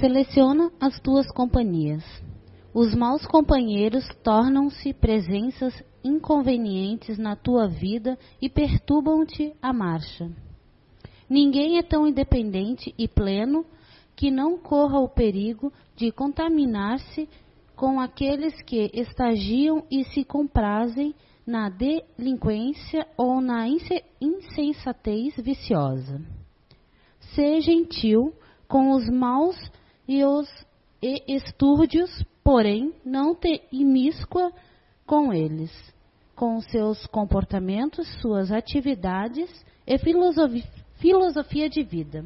Seleciona as tuas companhias. Os maus companheiros tornam-se presenças inconvenientes na tua vida e perturbam-te a marcha. Ninguém é tão independente e pleno que não corra o perigo de contaminar-se com aqueles que estagiam e se comprazem na delinquência ou na insensatez viciosa. Ser gentil com os maus e os estúrdios, porém, não te imíscua com eles, com seus comportamentos, suas atividades e filosofia, filosofia de vida.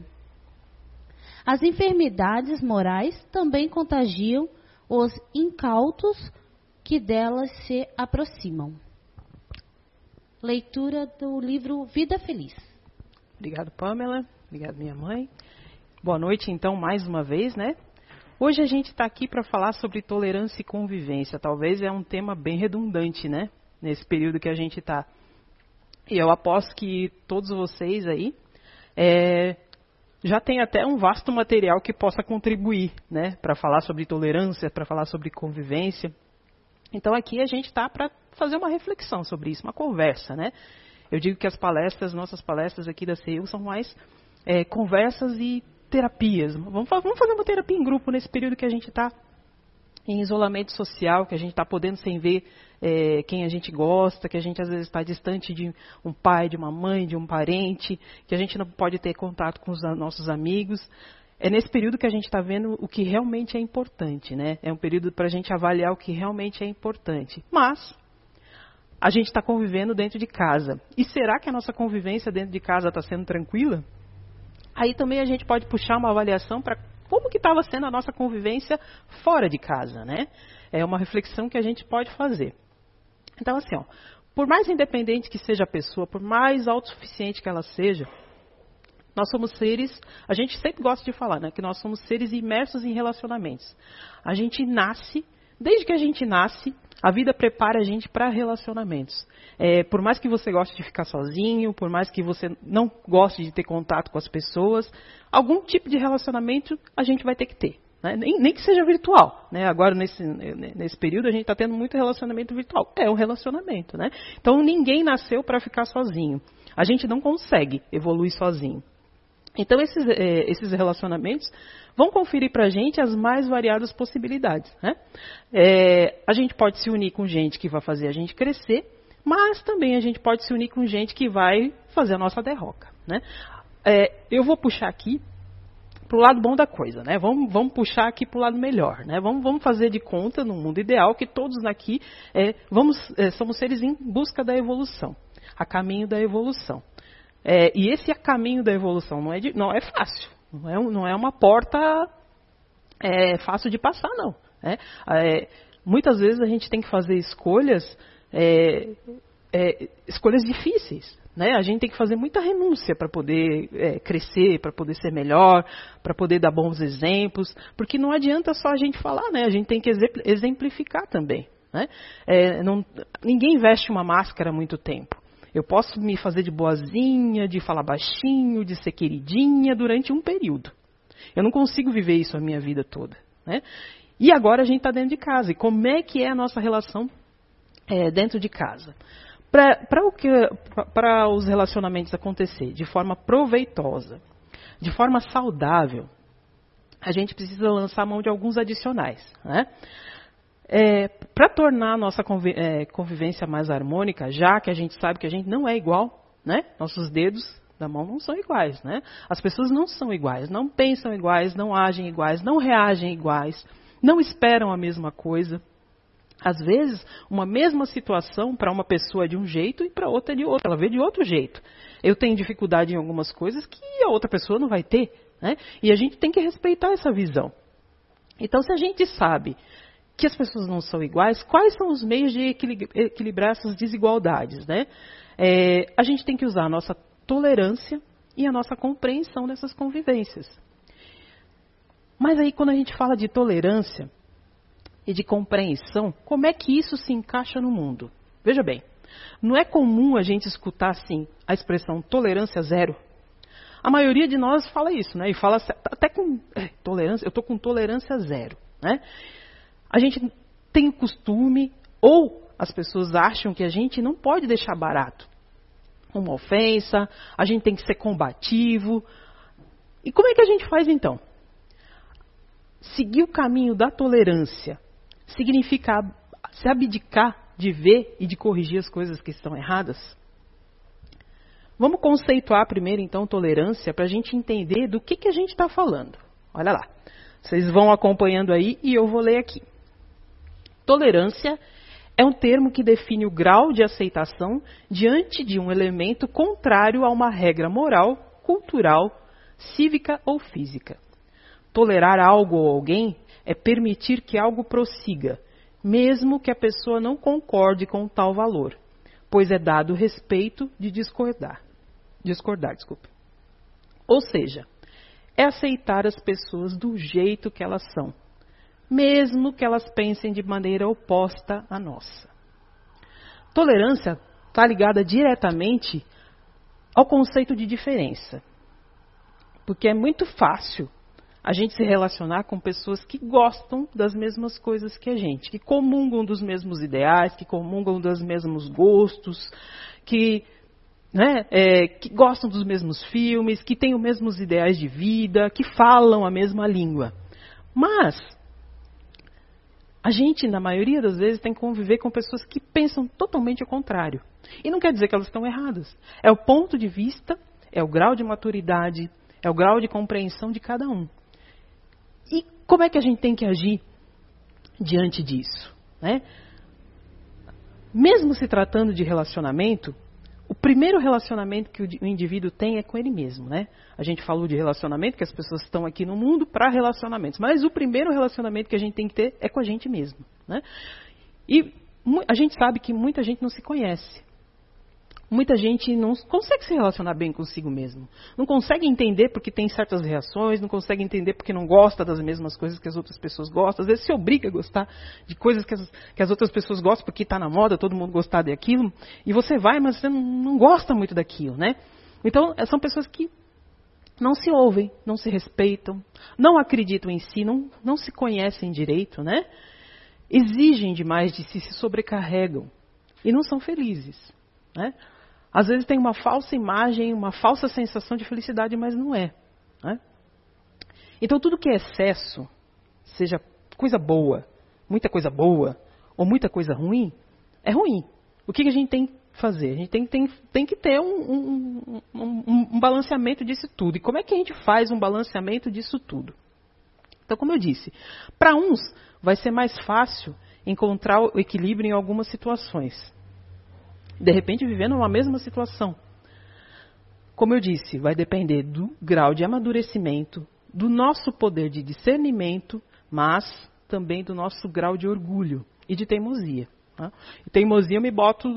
As enfermidades morais também contagiam os incautos que delas se aproximam. Leitura do livro Vida Feliz. Obrigado, Pamela. Obrigado, minha mãe. Boa noite, então, mais uma vez, né? Hoje a gente está aqui para falar sobre tolerância e convivência. Talvez é um tema bem redundante, né? Nesse período que a gente está. E eu aposto que todos vocês aí é, já tem até um vasto material que possa contribuir, né? Para falar sobre tolerância, para falar sobre convivência. Então aqui a gente está para fazer uma reflexão sobre isso, uma conversa, né? Eu digo que as palestras, nossas palestras aqui da CEU são mais é, conversas e terapias. Vamos, fazer uma terapia em grupo nesse período que a gente está em isolamento social, que a gente está podendo sem ver é, quem a gente gosta, que a gente às vezes está distante de um pai, de uma mãe, de um parente, que a gente não pode ter contato com os nossos amigos. É nesse período que a gente está vendo o que realmente é importante, né? É um período para a gente avaliar o que realmente é importante. Mas a gente está convivendo dentro de casa. E será que a nossa convivência dentro de casa está sendo tranquila? Aí também a gente pode puxar uma avaliação para como que estava sendo a nossa convivência fora de casa, né? É uma reflexão que a gente pode fazer. Então, assim, ó, por mais independente que seja a pessoa, por mais autossuficiente que ela seja, nós somos seres, a gente sempre gosta de falar, né, que nós somos seres imersos em relacionamentos. A gente nasce, desde que a gente nasce, a vida prepara a gente para relacionamentos. É, por mais que você goste de ficar sozinho, por mais que você não goste de ter contato com as pessoas, algum tipo de relacionamento a gente vai ter que ter. Né? Nem, nem, que seja virtual. Né? Agora, nesse, nesse período, a gente está tendo muito relacionamento virtual. É um relacionamento. Né? Então, ninguém nasceu para ficar sozinho. A gente não consegue evoluir sozinho. Então, esses, é, esses relacionamentos vão conferir para a gente as mais variadas possibilidades. Né? É, a gente pode se unir com gente que vai fazer a gente crescer, mas também a gente pode se unir com gente que vai fazer a nossa derroca. Né? É, eu vou puxar aqui para o lado bom da coisa, né? Vamos, vamos puxar aqui para o lado melhor, né? Vamos, vamos, fazer de conta, no mundo ideal, que todos aqui é, vamos, é, somos seres em busca da evolução, a caminho da evolução. É, e esse a caminho da evolução não é, de, não é fácil, não é, não é uma porta é, fácil de passar, não. Né? É, muitas vezes a gente tem que fazer escolhas, é, é, escolhas difíceis. Né? A gente tem que fazer muita renúncia para poder é, crescer, para poder ser melhor, para poder dar bons exemplos, porque não adianta só a gente falar, né? a gente tem que exemplificar também. Né? É, não, ninguém veste uma máscara muito tempo. Eu posso me fazer de boazinha, de falar baixinho, de ser queridinha durante um período. Eu não consigo viver isso a minha vida toda. Né? E agora a gente está dentro de casa. E como é que é a nossa relação é, dentro de casa? Para os relacionamentos acontecer de forma proveitosa, de forma saudável, a gente precisa lançar mão de alguns adicionais. Né? É, para tornar a nossa é, convivência mais harmônica, já que a gente sabe que a gente não é igual, né? Nossos dedos da mão não são iguais, né? As pessoas não são iguais, não pensam iguais, não agem iguais, não reagem iguais, não esperam a mesma coisa. Às vezes, uma mesma situação para uma pessoa é de um jeito e para outra é de outro. Ela vê de outro jeito. Eu tenho dificuldade em algumas coisas que a outra pessoa não vai ter. Né? E a gente tem que respeitar essa visão. Então, se a gente sabe que as pessoas não são iguais, quais são os meios de equilibrar essas desigualdades? Né? É, a gente tem que usar a nossa tolerância e a nossa compreensão dessas convivências. Mas aí, quando a gente fala de tolerância e de compreensão, como é que isso se encaixa no mundo? Veja bem, não é comum a gente escutar assim a expressão tolerância zero. A maioria de nós fala isso, né? E fala até com é, tolerância, eu estou com tolerância zero, né? A gente tem o costume, ou as pessoas acham que a gente não pode deixar barato uma ofensa, a gente tem que ser combativo. E como é que a gente faz então? Seguir o caminho da tolerância significa se abdicar de ver e de corrigir as coisas que estão erradas? Vamos conceituar primeiro, então, tolerância para a gente entender do que, que a gente está falando. Olha lá. Vocês vão acompanhando aí e eu vou ler aqui. Tolerância é um termo que define o grau de aceitação diante de um elemento contrário a uma regra moral, cultural, cívica ou física. Tolerar algo ou alguém é permitir que algo prossiga, mesmo que a pessoa não concorde com tal valor, pois é dado o respeito de discordar. Discordar, desculpa. Ou seja, é aceitar as pessoas do jeito que elas são, mesmo que elas pensem de maneira oposta à nossa. Tolerância está ligada diretamente ao conceito de diferença. Porque é muito fácil a gente se relacionar com pessoas que gostam das mesmas coisas que a gente, que comungam dos mesmos ideais, que comungam dos mesmos gostos, que, né, é, que gostam dos mesmos filmes, que têm os mesmos ideais de vida, que falam a mesma língua. Mas a gente, na maioria das vezes, tem que conviver com pessoas que pensam totalmente o contrário. E não quer dizer que elas estão erradas. É o ponto de vista, é o grau de maturidade, é o grau de compreensão de cada um. E como é que a gente tem que agir diante disso? Né? Mesmo se tratando de relacionamento, o primeiro relacionamento que o indivíduo tem é com ele mesmo, né? A gente falou de relacionamento, que as pessoas estão aqui no mundo para relacionamentos, mas o primeiro relacionamento que a gente tem que ter é com a gente mesmo, né? E a gente sabe que muita gente não se conhece muita gente não consegue se relacionar bem consigo mesmo. Não consegue entender porque tem certas reações, não consegue entender porque não gosta das mesmas coisas que as outras pessoas gostam. Às vezes se obriga a gostar de coisas que as, que as outras pessoas gostam porque está na moda, todo mundo gostar daquilo. E você vai, mas você não, não gosta muito daquilo, né? Então, são pessoas que não se ouvem, não se respeitam, não acreditam em si, não, não se conhecem direito, né? Exigem demais de si, se sobrecarregam e não são felizes. Né? Às vezes tem uma falsa imagem, uma falsa sensação de felicidade, mas não é. Né? Então tudo que é excesso, seja coisa boa, muita coisa boa, ou muita coisa ruim, é ruim. O que, a gente tem que fazer? A gente tem, tem, tem que ter um, um, um, um balanceamento disso tudo. E como é que a gente faz um balanceamento disso tudo? Então, como eu disse, para uns vai ser mais fácil encontrar o equilíbrio em algumas situações de repente vivendo uma mesma situação. Como eu disse, vai depender do grau de amadurecimento, do nosso poder de discernimento, mas também do nosso grau de orgulho e de teimosia. Tá? E teimosia eu me boto.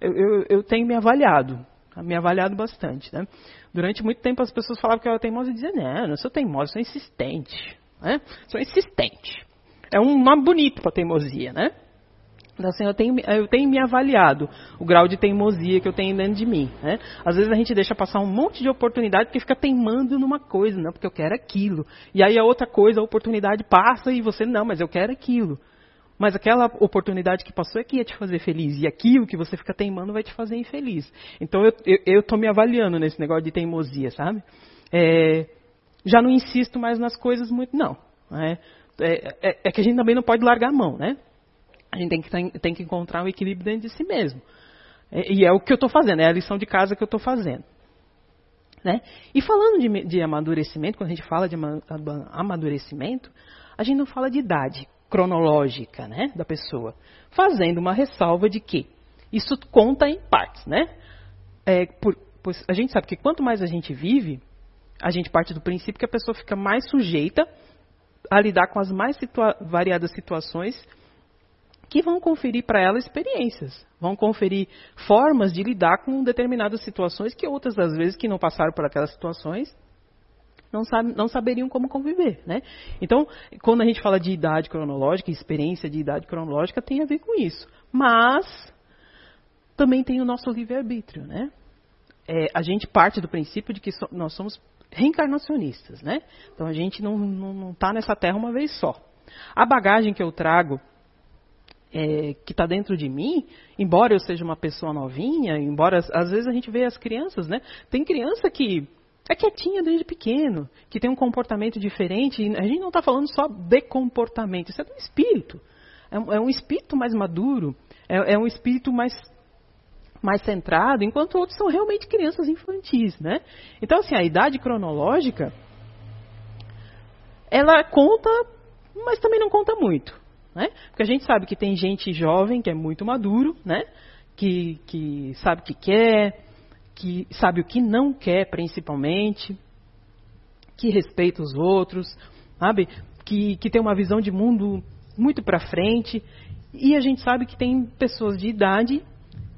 Eu, eu, eu, tenho me avaliado, me avaliado bastante. Né? Durante muito tempo as pessoas falavam que eu era teimosa e diziam: Não, eu não sou teimosa, sou insistente. Né? Sou insistente. É um nome bonito para teimosia, né? Então, assim, eu tenho, eu tenho me avaliado o grau de teimosia que eu tenho dentro de mim. Né? Às vezes a gente deixa passar um monte de oportunidade porque fica teimando numa coisa, não, porque eu quero aquilo. E aí a outra coisa, a oportunidade passa e você, não, mas eu quero aquilo. Mas aquela oportunidade que passou é que ia te fazer feliz. E aquilo que você fica teimando vai te fazer infeliz. Então eu estou me avaliando nesse negócio de teimosia, sabe? É, já não insisto mais nas coisas muito, não. Né? É, é, é, que a gente também não pode largar a mão, né? A gente tem que, tem que encontrar um equilíbrio dentro de si mesmo. E é o que eu estou fazendo, é a lição de casa que eu estou fazendo. Né? E falando de, de, amadurecimento, quando a gente fala de amadurecimento, a gente não fala de idade cronológica né, da pessoa, fazendo uma ressalva de que isso conta em partes. Né? É, por, pois a gente sabe que quanto mais a gente vive, a gente parte do princípio que a pessoa fica mais sujeita a lidar com as mais situa variadas situações que vão conferir para ela experiências, vão conferir formas de lidar com determinadas situações que outras das vezes que não passaram por aquelas situações não, não saberiam como conviver, né? Então, quando a gente fala de idade cronológica, experiência de idade cronológica tem a ver com isso, mas também tem o nosso livre arbítrio, né? é, a gente parte do princípio de que so, nós somos reencarnacionistas, né? Então a gente não está tá nessa terra uma vez só. A bagagem que eu trago, é, que está dentro de mim, embora eu seja uma pessoa novinha, embora às vezes a gente vê as crianças, né? Tem criança que é quietinha desde pequeno, que tem um comportamento diferente. A gente não está falando só de comportamento, isso é do espírito. É um, é um espírito mais maduro, é, é um espírito mais mais centrado, enquanto outros são realmente crianças infantis, né? Então, assim, a idade cronológica, ela conta, mas também não conta muito, né? Porque a gente sabe que tem gente jovem que é muito maduro, né? Que, que sabe o que quer, que sabe o que não quer, principalmente, que respeita os outros, sabe? Que, que tem uma visão de mundo muito para frente. E a gente sabe que tem pessoas de idade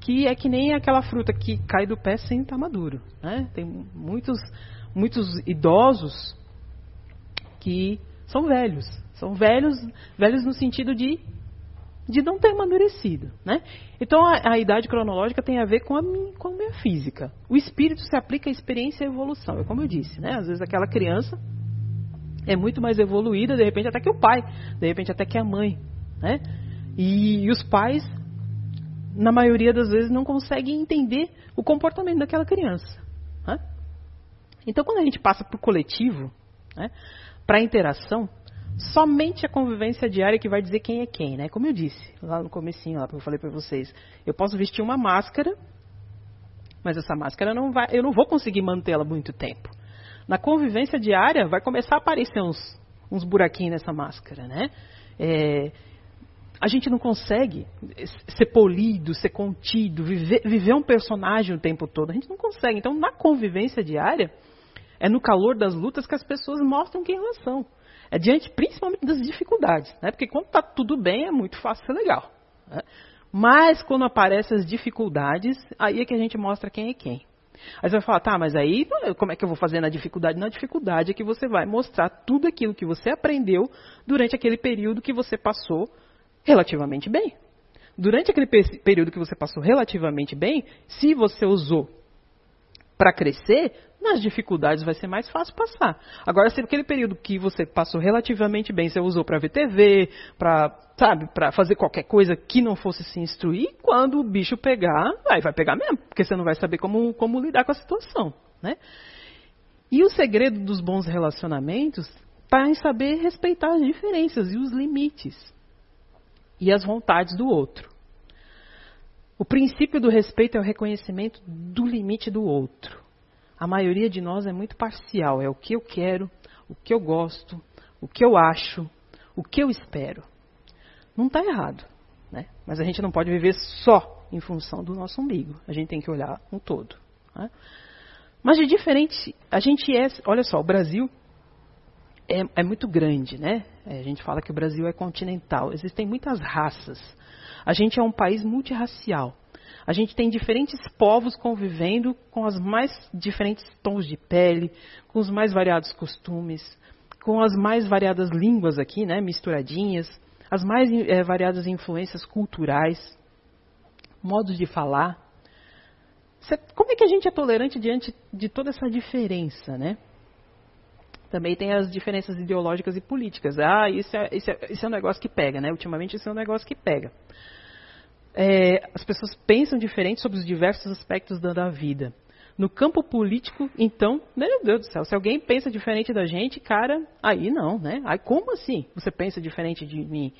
que é que nem aquela fruta que cai do pé sem estar maduro. Né? Tem muitos, muitos idosos que são velhos. São velhos, velhos no sentido de, de não ter amadurecido. Né? Então a, a, idade cronológica tem a ver com a, com a minha física. O espírito se aplica à experiência e evolução. É como eu disse, né? às vezes aquela criança é muito mais evoluída, de repente até que o pai, de repente até que a mãe. Né? E, e os pais na maioria das vezes, não conseguem entender o comportamento daquela criança. Né? Então, quando a gente passa para o coletivo, né, para a interação, somente a convivência diária que vai dizer quem é quem, né? Como eu disse lá no comecinho, lá que eu falei para vocês, eu posso vestir uma máscara, mas essa máscara não vai, eu não vou conseguir mantê-la muito tempo. Na convivência diária vai começar a aparecer uns, uns buraquinhos nessa máscara, né? É, a gente não consegue ser polido, ser contido, viver, viver um personagem o tempo todo. A gente não consegue. Então, na convivência diária, é no calor das lutas que as pessoas mostram quem elas são. É diante principalmente das dificuldades. Né? Porque quando está tudo bem, é muito fácil ser legal. Né? Mas quando aparecem as dificuldades, aí é que a gente mostra quem é quem. Aí você vai falar, tá, mas aí como é que eu vou fazer na dificuldade? Na dificuldade é que você vai mostrar tudo aquilo que você aprendeu durante aquele período que você passou relativamente bem. Durante aquele período que você passou relativamente bem, se você usou para crescer, nas dificuldades vai ser mais fácil passar. Agora, se aquele período que você passou relativamente bem, você usou para ver TV, para sabe, para fazer qualquer coisa que não fosse se instruir, quando o bicho pegar, aí vai pegar mesmo, porque você não vai saber como, como lidar com a situação, né? E o segredo dos bons relacionamentos está em saber respeitar as diferenças e os limites e as vontades do outro. O princípio do respeito é o reconhecimento do limite do outro. A maioria de nós é muito parcial, é o que eu quero, o que eu gosto, o que eu acho, o que eu espero. Não está errado, né? mas a gente não pode viver só em função do nosso umbigo. A gente tem que olhar um todo. Né? Mas de diferente, a gente é, olha só, o Brasil é, é muito grande, né? É, a gente fala que o Brasil é continental. Existem muitas raças. A gente é um país multirracial. A gente tem diferentes povos convivendo com os mais diferentes tons de pele, com os mais variados costumes, com as mais variadas línguas aqui, né, misturadinhas, as mais é, variadas influências culturais, modos de falar. Como é que a gente é tolerante diante de toda essa diferença, né? Também tem as diferenças ideológicas e políticas. Ah, isso é, isso é, isso é um negócio que pega, né? Ultimamente isso é um negócio que pega. É, as pessoas pensam diferente sobre os diversos aspectos da, da, vida. No campo político, então, meu Deus do céu, se alguém pensa diferente da gente, cara, aí não, né? Aí como assim você pensa diferente de mim?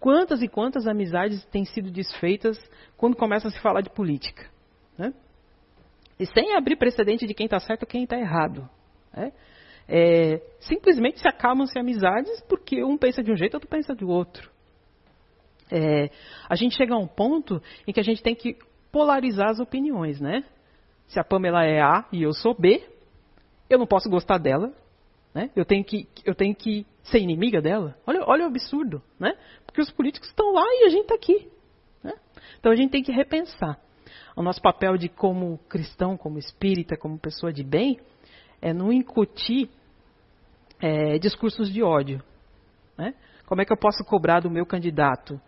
Quantas e quantas amizades têm sido desfeitas quando começa a se falar de política? Né? E sem abrir precedente de quem está certo e quem está errado. Né? É, simplesmente se acalmam-se amizades porque um pensa de um jeito, outro pensa do outro. É, a gente chega a um ponto em que a gente tem que polarizar as opiniões, né? Se a Pamela é A e eu sou B, eu não posso gostar dela, né? Eu tenho que, eu tenho que ser inimiga dela. Olha, olha o absurdo, né? Porque os políticos estão lá e a gente está aqui. Né? Então a gente tem que repensar. O nosso papel de como cristão, como espírita, como pessoa de bem, é não incutir é, discursos de ódio. Né? Como é que eu posso cobrar do meu candidato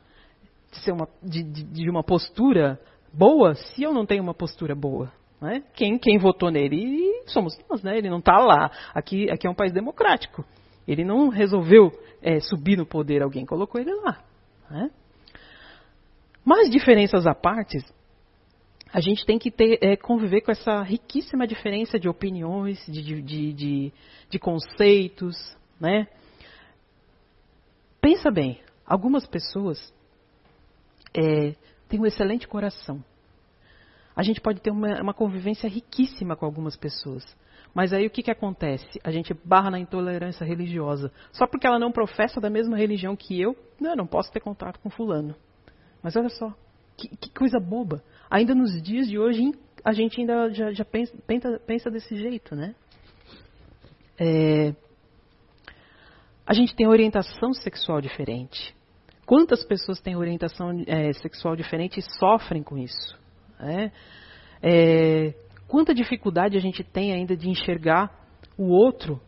de, uma, de, de, de uma postura boa se eu não tenho uma postura boa? Né? Quem, quem votou nele somos nós, né? Ele não está lá. Aqui, aqui é um país democrático. Ele não resolveu é, subir no poder, alguém colocou ele lá. Né? Mas diferenças à parte, a gente tem que ter, é, conviver com essa riquíssima diferença de opiniões, de, de, de, de conceitos. Né? Pensa bem, algumas pessoas é, têm um excelente coração. A gente pode ter uma, uma convivência riquíssima com algumas pessoas. Mas aí o que, que acontece? A gente barra na intolerância religiosa. Só porque ela não professa da mesma religião que eu, não, não posso ter contato com fulano. Mas olha só, que, que coisa boba. Ainda nos dias de hoje, a gente ainda já, já pensa, pensa, desse jeito, né? É, a gente tem orientação sexual diferente. Quantas pessoas têm orientação é, sexual diferente e sofrem com isso? Né? É, quanta dificuldade a gente tem ainda de enxergar o outro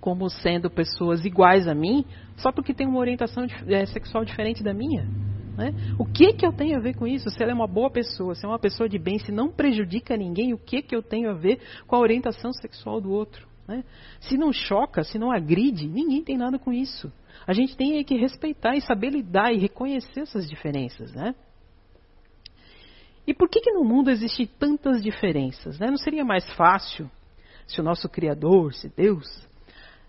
como sendo pessoas iguais a mim, só porque tem uma orientação é, sexual diferente da minha. Né? O que que eu tenho a ver com isso? Se ela é uma boa pessoa, se é uma pessoa de bem, se não prejudica ninguém, o que que eu tenho a ver com a orientação sexual do outro? Né? Se não choca, se não agride, ninguém tem nada com isso. A gente tem que respeitar e saber lidar e reconhecer essas diferenças, né? E por que, que no mundo existem tantas diferenças? Né? Não seria mais fácil se o nosso Criador, se Deus,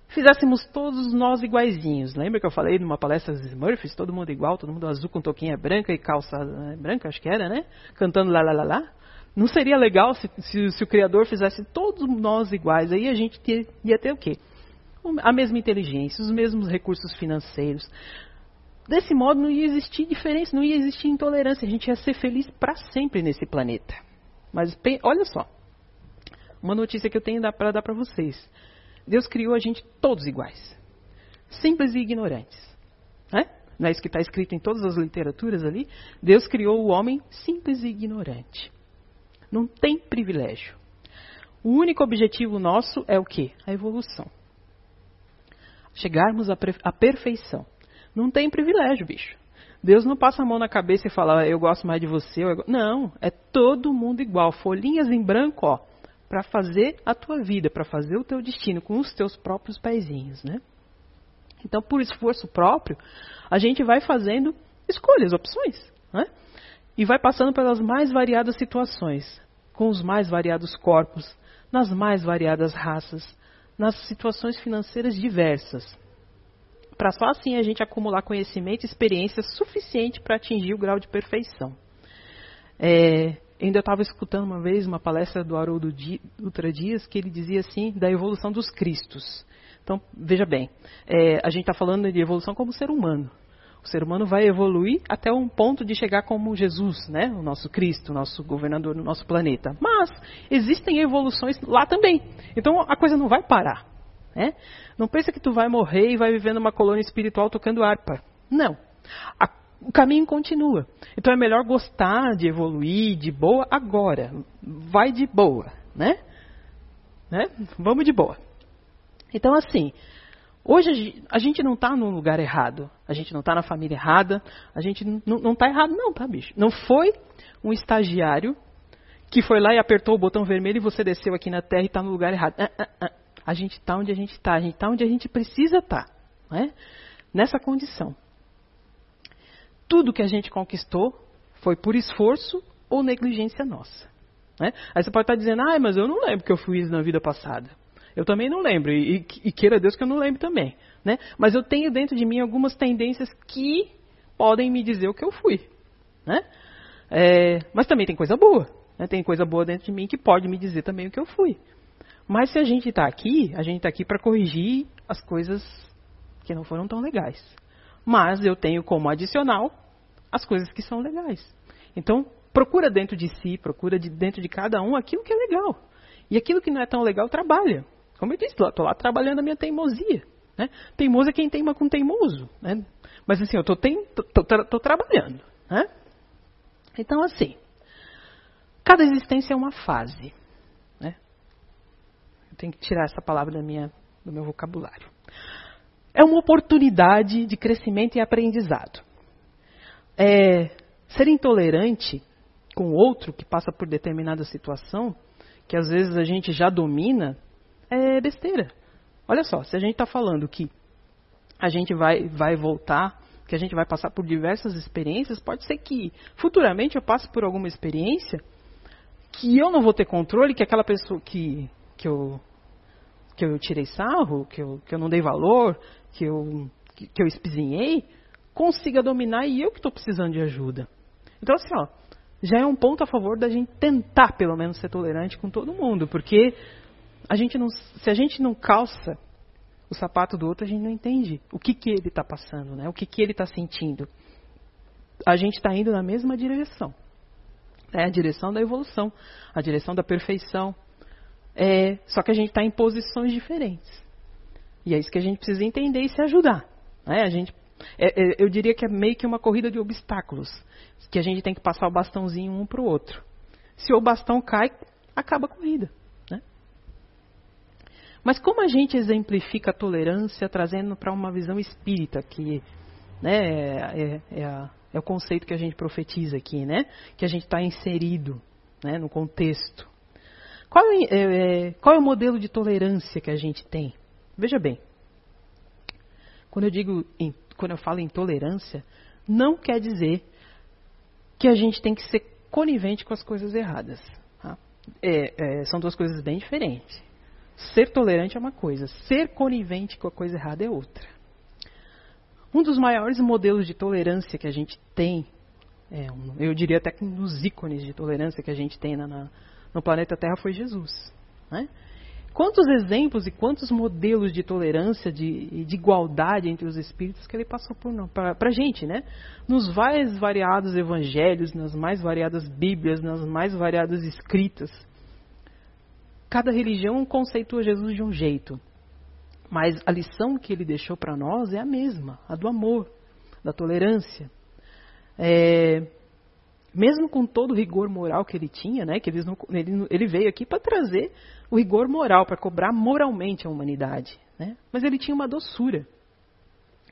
fizéssemos todos nós iguaizinhos? Lembra que eu falei numa palestra dos Smurfs, todo mundo igual, todo mundo azul com toquinha branca e calça né, branca, acho que era, né? Cantando lá, lá, lá, lá. Não seria legal se, se, se o Criador fizesse todos nós iguais? Aí a gente ter, ia ter o quê? A mesma inteligência, os mesmos recursos financeiros, Desse modo não ia existir diferença, não ia existir intolerância, a gente ia ser feliz para sempre nesse planeta. Mas olha só, uma notícia que eu tenho para dar para vocês. Deus criou a gente todos iguais, simples e ignorantes. Né? Não é isso que está escrito em todas as literaturas ali? Deus criou o homem simples e ignorante. Não tem privilégio. O único objetivo nosso é o quê? A evolução. Chegarmos à perfeição. Não tem privilégio, bicho. Deus não passa a mão na cabeça e fala, eu gosto mais de você. Não, é todo mundo igual. Folhinhas em branco, ó, para fazer a tua vida, para fazer o teu destino com os teus próprios pezinhos, né? Então, por esforço próprio, a gente vai fazendo escolhas, opções, né? E vai passando pelas mais variadas situações, com os mais variados corpos, nas mais variadas raças, nas situações financeiras diversas para só assim a gente acumular conhecimento e experiência suficiente para atingir o grau de perfeição. É, ainda estava escutando uma vez uma palestra do Haroldo Dutra Dias que ele dizia assim da evolução dos Cristos. Então, veja bem, é, a gente está falando de evolução como ser humano. O ser humano vai evoluir até um ponto de chegar como Jesus, né? o nosso Cristo, o nosso governador no nosso planeta. Mas existem evoluções lá também. Então a coisa não vai parar. Né? Não pensa que tu vai morrer e vai viver numa colônia espiritual tocando harpa. Não. A, o caminho continua. Então é melhor gostar de evoluir de boa agora. Vai de boa, né? né? Vamos de boa. Então assim, hoje a gente não está no lugar errado. A gente não está na família errada. A gente não está errado não, tá bicho? Não foi um estagiário que foi lá e apertou o botão vermelho e você desceu aqui na Terra e está no lugar errado. Ah, ah, ah a gente está onde a gente está, a gente está onde a gente precisa estar, tá, né? nessa condição. Tudo que a gente conquistou foi por esforço ou negligência nossa. Né? Aí você pode estar dizendo, ah, mas eu não lembro que eu fiz na vida passada. Eu também não lembro, e, e queira Deus que eu não lembre também. Né? Mas eu tenho dentro de mim algumas tendências que podem me dizer o que eu fui. Né? É, mas também tem coisa boa. Né? Tem coisa boa dentro de mim que pode me dizer também o que eu fui. Mas se a gente está aqui, a gente está aqui para corrigir as coisas que não foram tão legais. Mas eu tenho como adicional as coisas que são legais. Então, procura dentro de si, procura de dentro de cada um aquilo que é legal. E aquilo que não é tão legal, trabalha. Como eu disse, estou lá trabalhando a minha teimosia. Né? Teimoso é quem teima com teimoso. Né? Mas assim, eu estou trabalhando. Né? Então, assim, cada existência é uma fase tenho que tirar essa palavra da minha, do meu vocabulário. É uma oportunidade de crescimento e aprendizado. É, ser intolerante com outro que passa por determinada situação, que às vezes a gente já domina, é besteira. Olha só, se a gente está falando que a gente vai, vai voltar, que a gente vai passar por diversas experiências, pode ser que futuramente eu passe por alguma experiência que eu não vou ter controle, que aquela pessoa que, que, eu, que eu tirei sarro, que eu, que eu não dei valor, que eu, que, que eu espizinhei, consiga dominar e eu que estou precisando de ajuda. Então, assim, ó, já é um ponto a favor da gente tentar, pelo menos, ser tolerante com todo mundo, porque a gente não, se a gente não calça o sapato do outro, a gente não entende o que, que ele está passando, né? o que, que ele está sentindo. A gente está indo na mesma direção. É a direção da evolução, a direção da perfeição. É, só que a gente está em posições diferentes. E é isso que a gente precisa entender e se ajudar. Né? A gente, é, é, eu diria que é meio que uma corrida de obstáculos, que a gente tem que passar o bastãozinho um para o outro. Se o bastão cai, acaba a corrida. Mas como a gente exemplifica a tolerância trazendo para uma visão espírita, que né, é, é, a, é, o conceito que a gente profetiza aqui, né? Que a gente está inserido né, no contexto. Qual é, é, qual é o modelo de tolerância que a gente tem? Veja bem, quando eu digo, em, quando eu falo em tolerância, não quer dizer que a gente tem que ser conivente com as coisas erradas. Tá? É, é, são duas coisas bem diferentes. Ser tolerante é uma coisa, ser conivente com a coisa errada é outra. Um dos maiores modelos de tolerância que a gente tem, é eu diria até que um dos ícones de tolerância que a gente tem na, na, no planeta Terra foi Jesus. Né? Quantos exemplos e quantos modelos de tolerância, de, de igualdade entre os espíritos que ele passou para a gente, né? Nos mais variados evangelhos, nas mais variadas bíblias, nas mais variadas escritas. Cada religião conceitua Jesus de um jeito, mas a lição que ele deixou para nós é a mesma, a do amor, da tolerância. É, mesmo com todo o rigor moral que ele tinha, né, que não, ele, ele, veio aqui para trazer o rigor moral, para cobrar moralmente a humanidade. Né? Mas ele tinha uma doçura.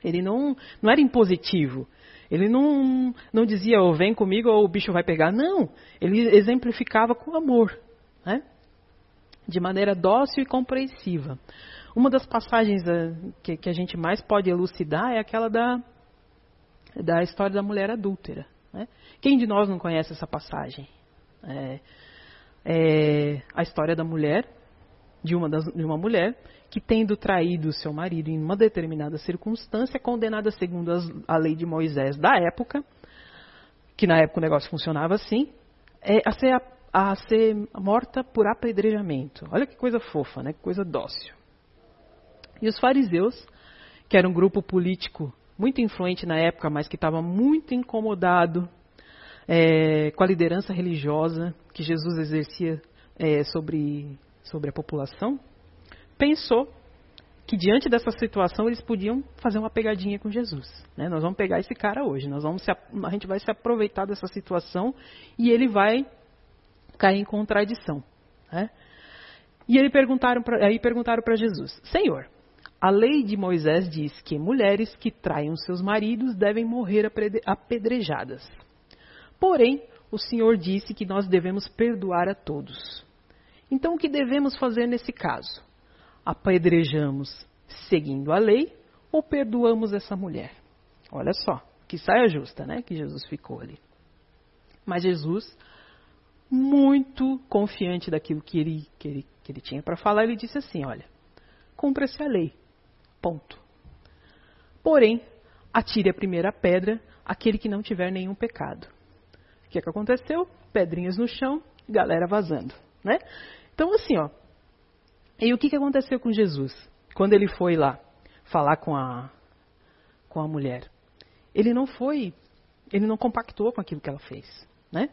Ele não, não era impositivo. Ele não, não dizia, oh, vem comigo ou o bicho vai pegar. Não. Ele exemplificava com amor. Né? de maneira dócil e compreensiva. Uma das passagens eh, que, que, a gente mais pode elucidar é aquela da, da história da mulher adúltera. Né? Quem de nós não conhece essa passagem? É, é a história da mulher, de uma, das, de uma mulher, que tendo traído seu marido em uma determinada circunstância, condenada segundo as, a lei de Moisés da época, que na época o negócio funcionava assim, é, a ser a ser morta por apedrejamento. Olha que coisa fofa, né? Que coisa dócil. E os fariseus, que era um grupo político muito influente na época, mas que estava muito incomodado é, com a liderança religiosa que Jesus exercia é, sobre, sobre a população, pensou que diante dessa situação eles podiam fazer uma pegadinha com Jesus. Né? Nós vamos pegar esse cara hoje, nós vamos se, a gente vai se aproveitar dessa situação e ele vai cair em contradição. Né? E ele perguntaram pra, aí perguntaram para Jesus: Senhor, a lei de Moisés diz que mulheres que traiam seus maridos devem morrer apedrejadas. Porém, o Senhor disse que nós devemos perdoar a todos. Então, o que devemos fazer nesse caso? Apedrejamos seguindo a lei ou perdoamos essa mulher? Olha só, que saia justa, né? Que Jesus ficou ali. Mas Jesus muito confiante daquilo que ele, que ele, que ele tinha para falar, ele disse assim: Olha, cumpra-se a lei. Ponto. Porém, atire a primeira pedra aquele que não tiver nenhum pecado. O que, é que aconteceu? Pedrinhas no chão, galera vazando. Né? Então, assim, ó. E o que, que aconteceu com Jesus? Quando ele foi lá falar com a, com a mulher. Ele não foi, ele não compactou com aquilo que ela fez. Né?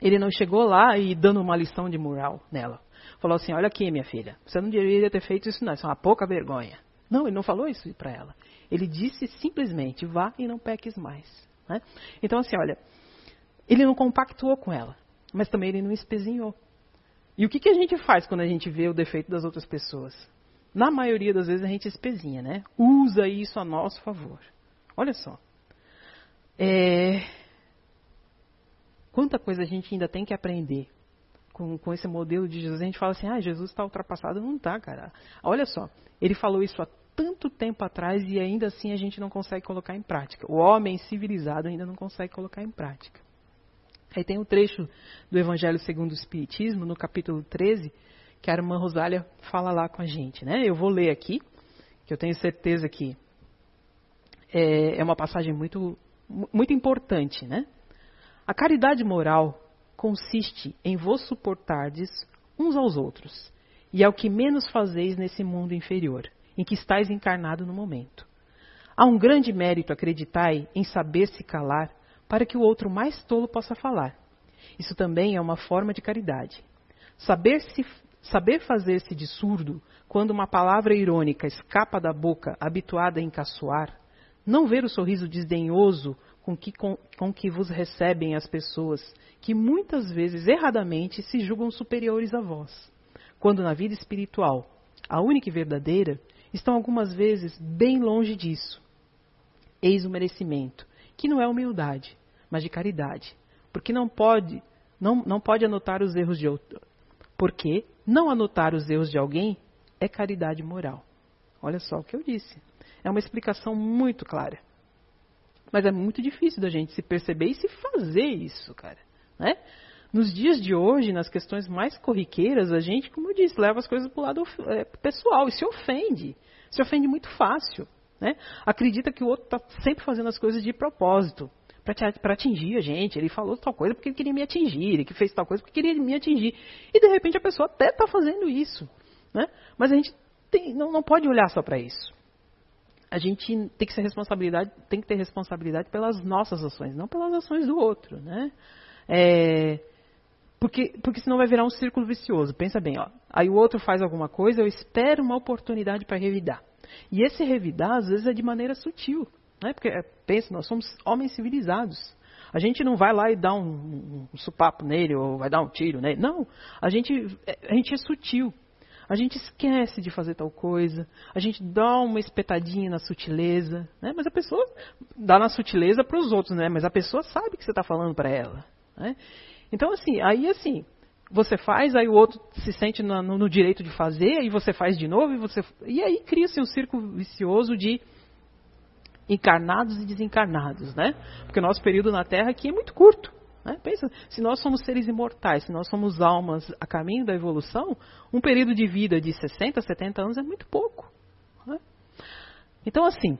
Ele não chegou lá e dando uma lição de moral nela. Falou assim: Olha aqui, minha filha, você não deveria ter feito isso, não. Isso é uma pouca vergonha. Não, ele não falou isso para ela. Ele disse simplesmente: Vá e não peques mais. Né? Então, assim, olha, ele não compactuou com ela, mas também ele não espezinhou. E o que, que a gente faz quando a gente vê o defeito das outras pessoas? Na maioria das vezes a gente espezinha, né? Usa isso a nosso favor. Olha só. É, Quanta coisa a gente ainda tem que aprender com, com esse modelo de Jesus. A gente fala assim, ah, Jesus está ultrapassado. Não está, cara. Olha só, ele falou isso há tanto tempo atrás e ainda assim a gente não consegue colocar em prática. O homem civilizado ainda não consegue colocar em prática. Aí tem um trecho do Evangelho segundo o Espiritismo, no capítulo 13, que a irmã Rosália fala lá com a gente. Né? Eu vou ler aqui, que eu tenho certeza que é, é uma passagem muito, muito importante. Né? A caridade moral consiste em vos suportardes uns aos outros, e é o que menos fazeis nesse mundo inferior em que estáis encarnado no momento. Há um grande mérito, acreditai, em saber se calar, para que o outro mais tolo possa falar. Isso também é uma forma de caridade. Saber, se, saber fazer-se de surdo quando uma palavra irônica escapa da boca habituada a encaçoar, não ver o sorriso desdenhoso com que, com, com que vos recebem as pessoas que muitas vezes erradamente se julgam superiores a vós, quando na vida espiritual, a única e verdadeira, estão algumas vezes bem longe disso. Eis o merecimento, que não é humildade, mas de caridade, porque não pode, não, não pode anotar os erros de outro. Porque não anotar os erros de alguém é caridade moral. Olha só o que eu disse. É uma explicação muito clara. Mas é muito difícil da gente se perceber e se fazer isso, cara. Né? Nos dias de hoje, nas questões mais corriqueiras, a gente, como eu disse, leva as coisas para o lado é, pessoal e se ofende. Se ofende muito fácil. Né? Acredita que o outro está sempre fazendo as coisas de propósito para atingir a gente. Ele falou tal coisa porque ele queria me atingir, ele fez tal coisa porque queria me atingir. E de repente a pessoa até está fazendo isso. Né? Mas a gente tem, não, não pode olhar só para isso. A gente tem que, ser responsabilidade, tem que ter responsabilidade pelas nossas ações, não pelas ações do outro. Né? É, porque, porque senão vai virar um círculo vicioso. Pensa bem, ó. Aí o outro faz alguma coisa, eu espero uma oportunidade para revidar. E esse revidar, às vezes, é de maneira sutil. Né? Porque, é, pensa, nós somos homens civilizados. A gente não vai lá e dá um, um, um supapo nele ou vai dar um tiro nele. Não. A gente, é, a gente é sutil. A gente esquece de fazer tal coisa, a gente dá uma espetadinha na sutileza, né? mas a pessoa dá na sutileza para os outros, né? mas a pessoa sabe que você está falando para ela. Né? Então, assim, aí assim, você faz, aí o outro se sente no, no, direito de fazer, aí você faz de novo, e, você, e aí cria-se um círculo vicioso de encarnados e desencarnados, né? Porque o nosso período na Terra aqui é muito curto. Né? Pensa, se nós somos seres imortais, se nós somos almas a caminho da evolução, um período de vida de 60, 70 anos é muito pouco. Né? Então, assim,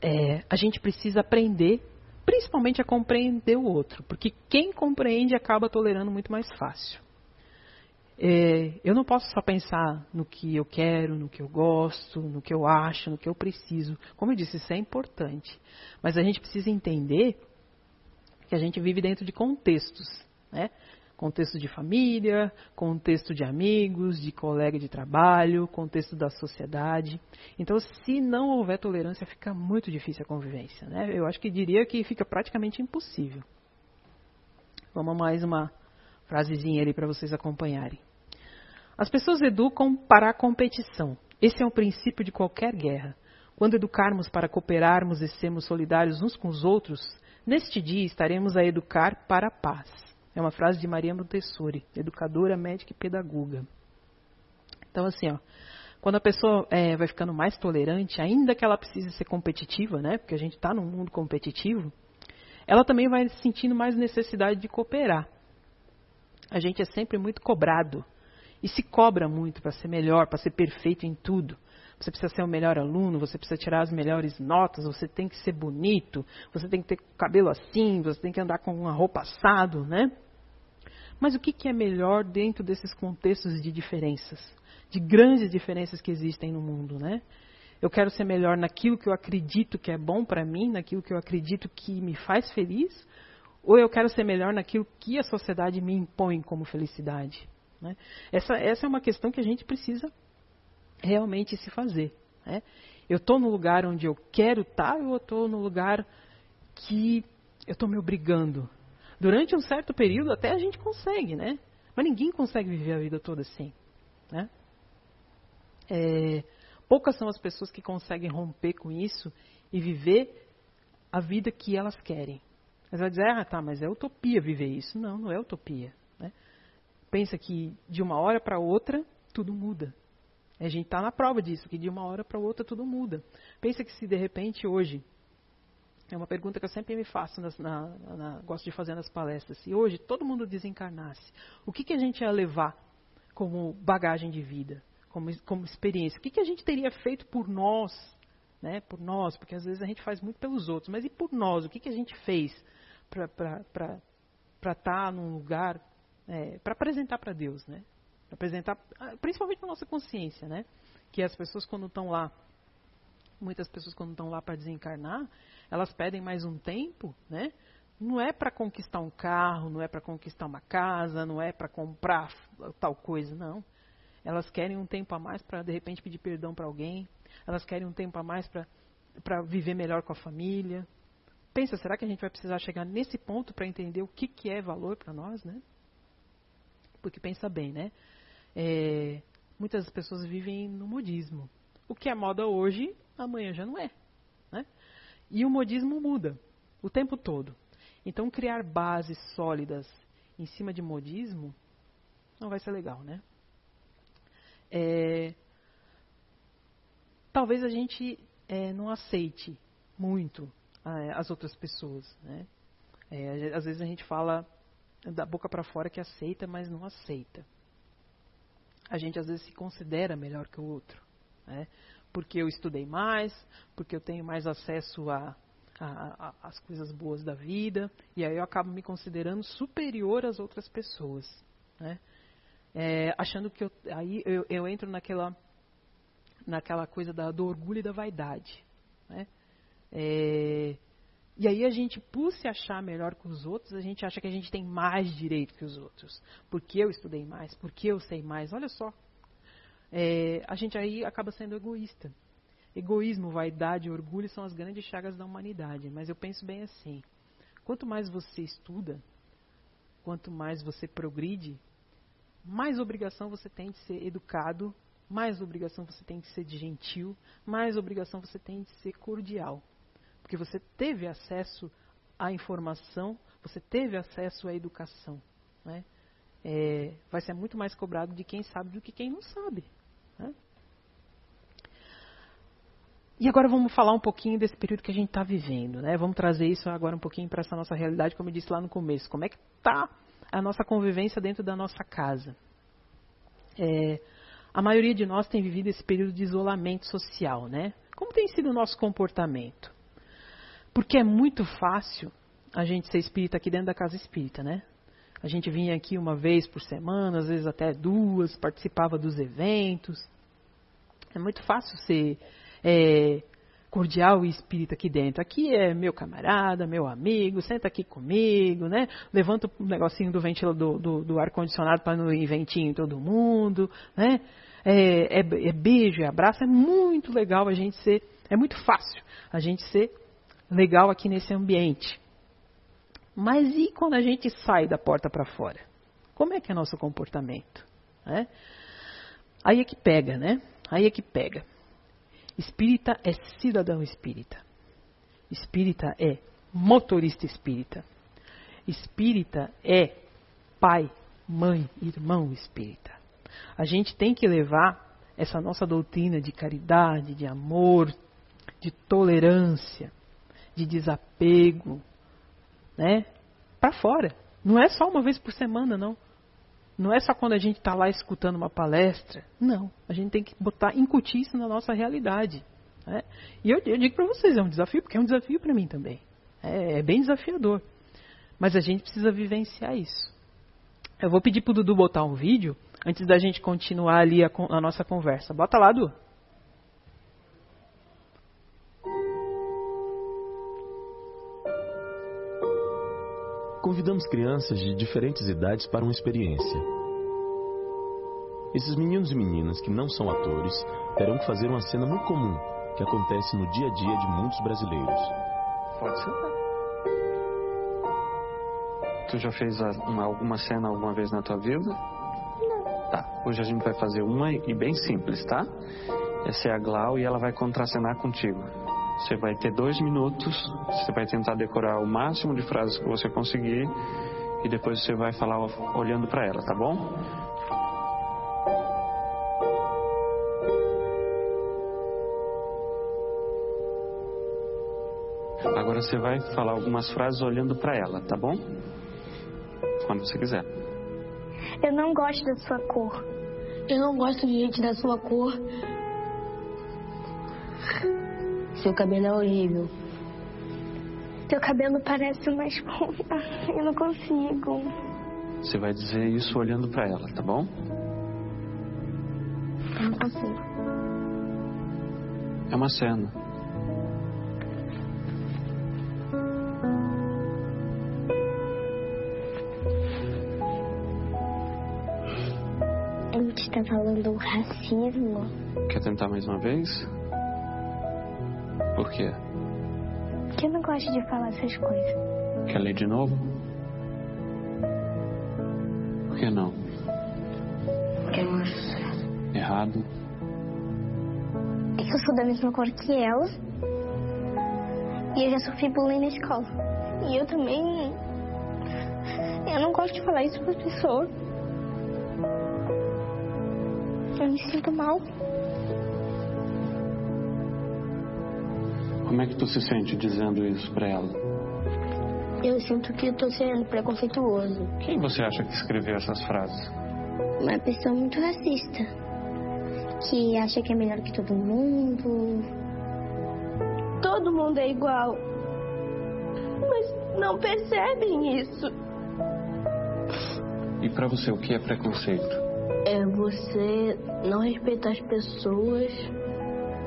é, a gente precisa aprender principalmente a compreender o outro, porque quem compreende acaba tolerando muito mais fácil. É, eu não posso só pensar no que eu quero, no que eu gosto, no que eu acho, no que eu preciso. Como eu disse, isso é importante. Mas a gente precisa entender que a gente vive dentro de contextos. Né? contexto de família, contexto de amigos, de colega de trabalho, contexto da sociedade. Então, se não houver tolerância, fica muito difícil a convivência. Né? Eu acho que diria que fica praticamente impossível. Vamos mais uma frasezinha ali para vocês acompanharem. As pessoas educam para a competição. Esse é o princípio de qualquer guerra. Quando educarmos para cooperarmos e sermos solidários uns com os outros, neste dia estaremos a educar para a paz. É uma frase de Maria Montessori, educadora, médica e pedagoga. Então, assim, ó, quando a pessoa é, vai ficando mais tolerante, ainda que ela precise ser competitiva, né, porque a gente está num mundo competitivo, ela também vai sentindo mais necessidade de cooperar. A gente é sempre muito cobrado e se cobra muito para ser melhor, para ser perfeito em tudo. Você precisa ser o melhor aluno, você precisa tirar as melhores notas, você tem que ser bonito, você tem que ter cabelo assim, você tem que andar com uma roupa assado, né? Mas o que, que é melhor dentro desses contextos de diferenças, de grandes diferenças que existem no mundo, né? Eu quero ser melhor naquilo que eu acredito que é bom para mim, naquilo que eu acredito que me faz feliz, ou eu quero ser melhor naquilo que a sociedade me impõe como felicidade? Né? Essa, essa é uma questão que a gente precisa realmente se fazer. Né? Eu estou no lugar onde eu quero estar ou eu estou no lugar que eu estou me obrigando? Durante um certo período até a gente consegue, né? Mas ninguém consegue viver a vida toda assim. Né? É, poucas são as pessoas que conseguem romper com isso e viver a vida que elas querem. Mas vai dizer, ah, tá, mas é utopia viver isso. Não, não é utopia. Né? Pensa que de uma hora para outra tudo muda. A gente está na prova disso, que de uma hora para outra tudo muda. Pensa que se de repente hoje, é uma pergunta que eu sempre me faço, nas, na, na, gosto de fazer nas palestras, se hoje todo mundo desencarnasse, o que, que a gente ia levar como bagagem de vida, como, como experiência? O que, que a gente teria feito por nós, né, por nós, porque às vezes a gente faz muito pelos outros, mas e por nós? O que, que a gente fez para estar tá num lugar, é, para apresentar para Deus, né? Apresentar, ah, principalmente para nossa consciência, né? Que as pessoas quando estão lá, muitas pessoas quando estão lá para desencarnar, elas pedem mais um tempo, né? Não é para conquistar um carro, não é para conquistar uma casa, não é para comprar tal coisa, não. Elas querem um tempo a mais para de repente pedir perdão para alguém. Elas querem um tempo a mais para viver melhor com a família, Pensa, será que a gente vai precisar chegar nesse ponto para entender o que, que é valor para nós, né? Porque pensa bem, né? É, muitas pessoas vivem no modismo. O que é moda hoje, amanhã já não é. Né? E o modismo muda o tempo todo. Então, criar bases sólidas em cima de modismo não vai ser legal, né? É, talvez a gente é, não aceite muito as outras pessoas. Né? É, às vezes a gente fala da boca para fora que aceita, mas não aceita. A gente às vezes se considera melhor que o outro. Né? Porque eu estudei mais, porque eu tenho mais acesso a, a, a, as coisas boas da vida, e aí eu acabo me considerando superior às outras pessoas. Né? É, achando que eu, aí eu, eu, entro naquela, naquela coisa da, do orgulho e da vaidade. Né? É, e aí a gente, por se achar melhor que os outros, a gente acha que a gente tem mais direito que os outros. Porque eu estudei mais, porque eu sei mais. Olha só. É, a gente aí acaba sendo egoísta. Egoísmo, vaidade orgulho são as grandes chagas da humanidade. Mas eu penso bem assim: quanto mais você estuda, quanto mais você progride, mais obrigação você tem de ser educado, mais obrigação você tem de ser gentil, mais obrigação você tem de ser cordial porque você teve acesso à informação, você teve acesso à educação. Né? É, vai ser muito mais cobrado de quem sabe do que quem não sabe. Né? E agora vamos falar um pouquinho desse período que a gente está vivendo. Né? Vamos trazer isso agora um pouquinho para essa nossa realidade, como eu disse lá no começo. Como é que está a nossa convivência dentro da nossa casa? É, a maioria de nós tem vivido esse período de isolamento social, né? Como tem sido o nosso comportamento? Porque é muito fácil a gente ser espírita aqui dentro da casa espírita, né? A gente vinha aqui uma vez por semana, às vezes até duas, participava dos eventos. É muito fácil ser é, cordial e espírita aqui dentro. Aqui é meu camarada, meu amigo, senta aqui comigo, né? Levanta o um negocinho do ventilador, do, do ar-condicionado para não ir ventinho em todo mundo, né? É, é, é beijo, é abraço, é muito legal a gente ser, é muito fácil a gente ser legal aqui nesse ambiente. Mas e quando a gente sai da porta para fora? Como é que é nosso comportamento? Né? Aí é que pega, né? Aí é que pega. Espírita é cidadão espírita. Espírita é motorista espírita. Espírita é pai, mãe, irmão espírita. A gente tem que levar essa nossa doutrina de caridade, de amor, de tolerância, de desapego, né? Para fora. Não é só uma vez por semana, não. Não é só quando a gente está lá escutando uma palestra. Não. A gente tem que botar, incutir isso na nossa realidade. Né? E eu, eu digo para vocês, é um desafio, porque é um desafio para mim também. É, é, bem desafiador. Mas a gente precisa vivenciar isso. Eu vou pedir para o Dudu botar um vídeo antes da gente continuar ali a, a nossa conversa. Bota lá, Dudu. Convidamos crianças de diferentes idades para uma experiência. Esses meninos e meninas que não são atores terão que fazer uma cena muito comum que acontece no dia a dia de muitos brasileiros. Pode sentar. Tu já fez uma, alguma cena alguma vez na tua vida? Não. Tá, hoje a gente vai fazer uma e bem simples, tá? Essa é a Glau e ela vai contracenar contigo. Você vai ter dois minutos, você vai tentar decorar o máximo de frases que você conseguir e depois você vai falar olhando para ela, tá bom? Agora você vai falar algumas frases olhando para ela, tá bom? Quando você quiser. Eu não gosto da sua cor. Eu não gosto de gente da sua cor. Seu cabelo é horrível. Teu cabelo parece uma esponja. Eu não consigo. Você vai dizer isso olhando para ela, tá bom? Eu não consigo. É uma cena. A gente está falando racismo. Quer tentar mais uma vez? Por quê? Porque eu não gosto de falar essas coisas. Quer ler de novo? Por que não? Porque eu acho. Errado? É que eu sou da mesma cor que ela. E eu já sofri bullying na escola. E eu também. Eu não gosto de falar isso para as pessoas. Eu me sinto mal. Como é que tu se sente dizendo isso pra ela? Eu sinto que eu tô sendo preconceituoso. Quem você acha que escreveu essas frases? Uma pessoa muito racista. Que acha que é melhor que todo mundo. Todo mundo é igual. Mas não percebem isso. E pra você, o que é preconceito? É você não respeitar as pessoas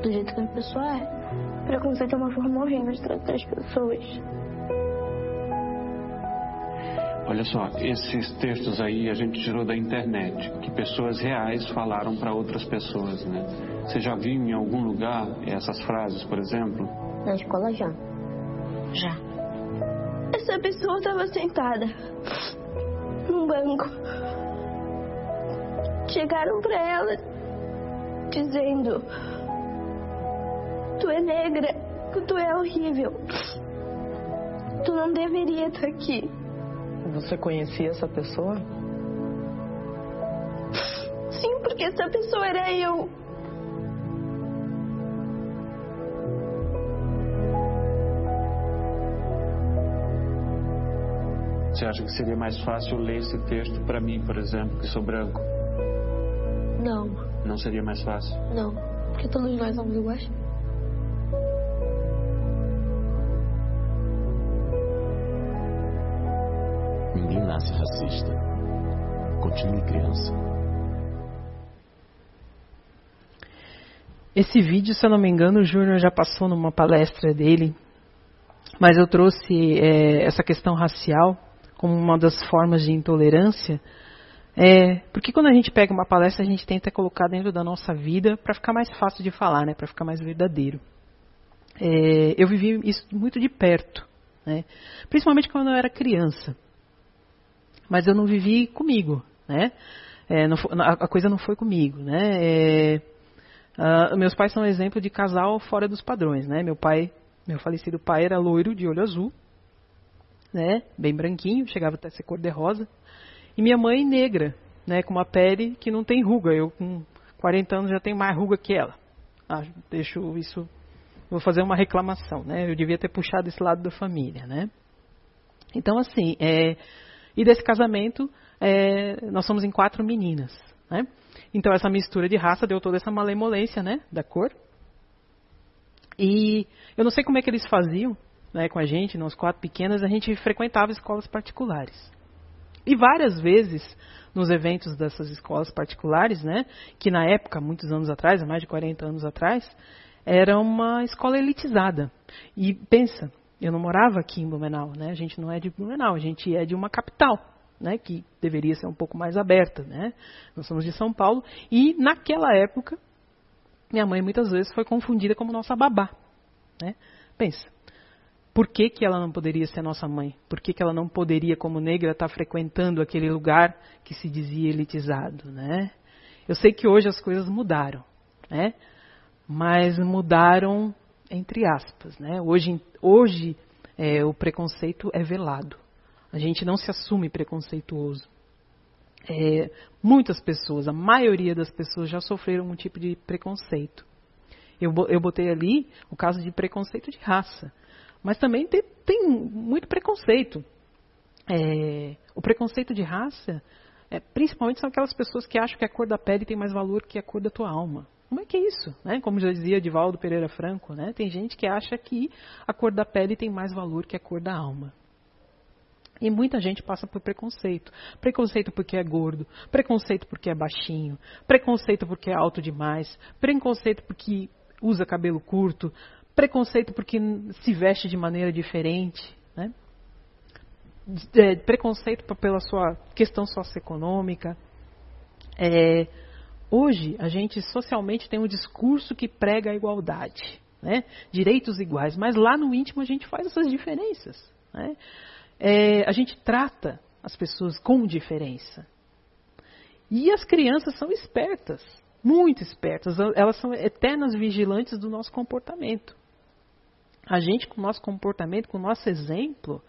do jeito que a pessoa é. Preconceito é uma forma horrível de tratar as pessoas. Olha só, esses textos aí a gente tirou da internet, que pessoas reais falaram para outras pessoas, né? Você já viu em algum lugar essas frases, por exemplo? Na escola já. Já. Essa pessoa estava sentada num banco. Chegaram para ela dizendo: é negra, tu é horrível. Tu não deveria estar aqui. Você conhecia essa pessoa? Sim, porque essa pessoa era eu. Você acha que seria mais fácil ler esse texto para mim, por exemplo, que sou branco? Não, Não seria mais fácil? não. Porque todos nós somos iguais. Ninguém nasce racista. Continue criança. Esse vídeo, se eu não me engano, o Júnior já passou numa palestra dele, mas eu trouxe é, essa questão racial como uma das formas de intolerância, é, porque quando a gente pega uma palestra, a gente tenta colocar dentro da nossa vida para ficar mais fácil de falar, né, para ficar mais verdadeiro. É, eu vivi isso muito de perto, né, principalmente quando eu era criança, mas eu não vivi comigo, né, é, não, a, a coisa não foi comigo, né. É, Uh, meus pais são um exemplo de casal fora dos padrões, né? Meu pai, meu falecido pai era loiro de olho azul, né? Bem branquinho, chegava até ser cor de rosa. E minha mãe negra, né? Com uma pele que não tem ruga. Eu com 40 anos já tenho mais ruga que ela. Ah, deixo isso, vou fazer uma reclamação, né? Eu devia ter puxado esse lado da família, né? Então assim, é, e desse casamento é, nós somos em quatro meninas, né? Então essa mistura de raça deu toda essa malemolência, né, da cor. E eu não sei como é que eles faziam, né, com a gente, nós quatro pequenas, a gente frequentava escolas particulares. E várias vezes nos eventos dessas escolas particulares, né, que na época, muitos anos atrás, mais de 40 anos atrás, era uma escola elitizada. E pensa, eu não morava aqui em Blumenau, né? A gente não é de Blumenau, a gente é de uma capital né, que deveria ser um pouco mais aberta. Né? Nós somos de São Paulo e naquela época minha mãe muitas vezes foi confundida como nossa babá. Né? Pensa, por que, que ela não poderia ser nossa mãe? Por que, que ela não poderia, como negra, estar frequentando aquele lugar que se dizia elitizado? Né? Eu sei que hoje as coisas mudaram, né? mas mudaram entre aspas. Né? Hoje, hoje é, o preconceito é velado. A gente não se assume preconceituoso. É, muitas pessoas, a maioria das pessoas já sofreram um tipo de preconceito. Eu, eu botei ali o caso de preconceito de raça. Mas também tem, tem muito preconceito. É, o preconceito de raça, é, principalmente são aquelas pessoas que acham que a cor da pele tem mais valor que a cor da tua alma. Como é que é isso? Né? Como já dizia Divaldo Pereira Franco, né? tem gente que acha que a cor da pele tem mais valor que a cor da alma. E muita gente passa por preconceito. Preconceito porque é gordo, preconceito porque é baixinho, preconceito porque é alto demais, preconceito porque usa cabelo curto, preconceito porque se veste de maneira diferente, né? É, preconceito pela sua questão socioeconômica. É, hoje a gente socialmente tem um discurso que prega a igualdade, né? direitos iguais, mas lá no íntimo a gente faz essas diferenças. Né? é, a gente trata as pessoas com diferença. E as crianças são espertas, muito espertas. Elas são eternas vigilantes do nosso comportamento. A gente, com o nosso comportamento, com o nosso exemplo,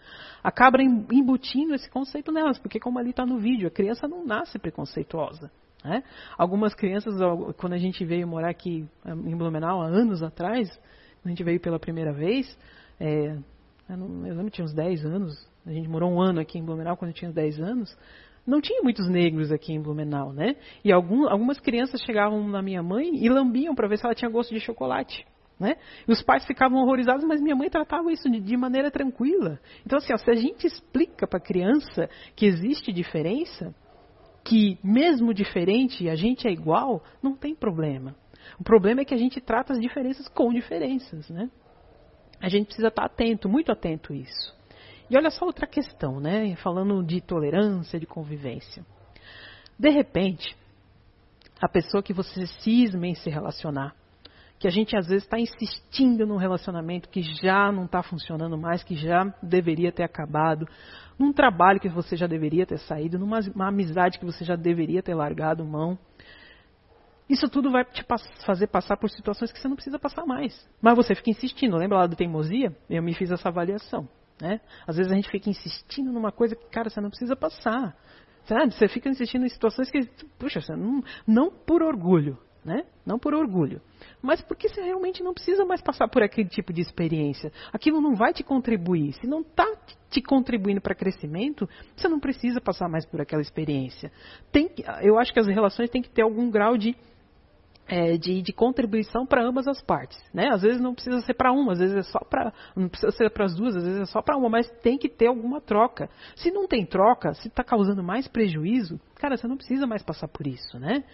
acaba embutindo esse conceito nelas, porque, como ali está no vídeo, a criança não nasce preconceituosa. Né? Algumas crianças, quando a gente veio morar aqui em Blumenau há anos atrás, quando a gente veio pela primeira vez, é, eu, não, eu lembro tinha uns 10 anos, a gente morou um ano aqui em Blumenau quando eu tinha 10 anos, não tinha muitos negros aqui em Blumenau, né? E algum, algumas crianças chegavam na minha mãe e lambiam para ver se ela tinha gosto de chocolate. Né? E os pais ficavam horrorizados, mas minha mãe tratava isso de, de maneira tranquila. Então, assim, ó, se a gente explica para a criança que existe diferença, que mesmo diferente a gente é igual, não tem problema. O problema é que a gente trata as diferenças com diferenças, né? A gente precisa estar atento, muito atento a isso. E olha só outra questão, né? Falando de tolerância, de convivência. De repente, a pessoa que você cisma em se relacionar, que a gente às vezes está insistindo num relacionamento que já não está funcionando mais, que já deveria ter acabado, num trabalho que você já deveria ter saído, numa amizade que você já deveria ter largado mão. Isso tudo vai te fazer passar por situações que você não precisa passar mais. Mas você fica insistindo. Lembra lá do teimosia? Eu me fiz essa avaliação. Né? Às vezes a gente fica insistindo numa coisa que, cara, você não precisa passar. Sabe? Você fica insistindo em situações que, puxa, você não, não por orgulho, né? Não por orgulho, mas porque você realmente não precisa mais passar por aquele tipo de experiência. Aquilo não vai te contribuir. Se não está te contribuindo para crescimento, você não precisa passar mais por aquela experiência. Tem, eu acho que as relações têm que ter algum grau de é, de, de, contribuição para ambas as partes. Né? Às vezes não precisa ser para uma, às vezes é só para. Não precisa ser para as duas, às vezes é só para uma, mas tem que ter alguma troca. Se não tem troca, se está causando mais prejuízo, cara, você não precisa mais passar por isso. Né?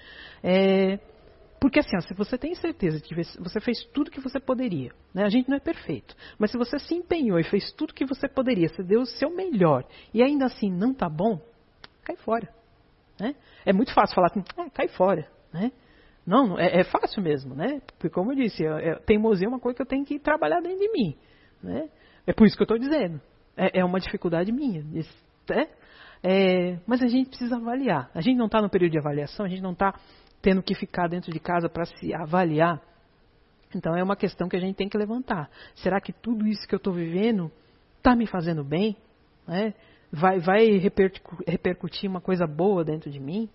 É, porque assim, ó, se você tem certeza que você fez tudo que você poderia, né? a gente não é perfeito, mas se você se empenhou e fez tudo que você poderia, você deu o seu melhor e ainda assim não está bom, cai fora. Né? É muito fácil falar assim, ah, cai fora. Né? Não, é, é, fácil mesmo, né? Porque, como eu disse, é, é, teimosia é uma coisa que eu tenho que trabalhar dentro de mim. Né? É por isso que eu estou dizendo. É, é, uma dificuldade minha. Né? É, mas a gente precisa avaliar. A gente não está no período de avaliação, a gente não está tendo que ficar dentro de casa para se avaliar. Então, é uma questão que a gente tem que levantar. Será que tudo isso que eu estou vivendo está me fazendo bem? Né? Vai, vai repercutir uma coisa boa dentro de mim?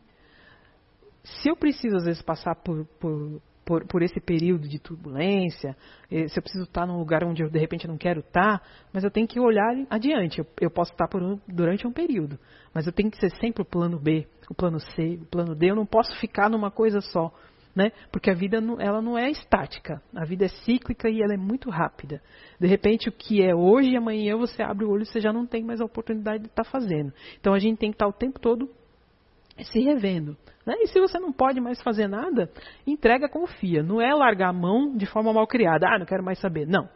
se eu preciso, às vezes, passar por, por, por, por, esse período de turbulência, se eu preciso estar num lugar onde eu, de repente, não quero estar, mas eu tenho que olhar adiante. Eu, eu posso estar um, durante um período, mas eu tenho que ser sempre o plano B, o plano C, o plano D. Eu não posso ficar numa coisa só. Né? Porque a vida não, ela não é estática, a vida é cíclica e ela é muito rápida. De repente, o que é hoje e amanhã você abre o olho e você já não tem mais a oportunidade de estar fazendo. Então a gente tem que estar o tempo todo se revendo. Né? E se você não pode mais fazer nada, entrega, confia. Não é largar a mão de forma mal criada. Ah, não quero mais saber. Não.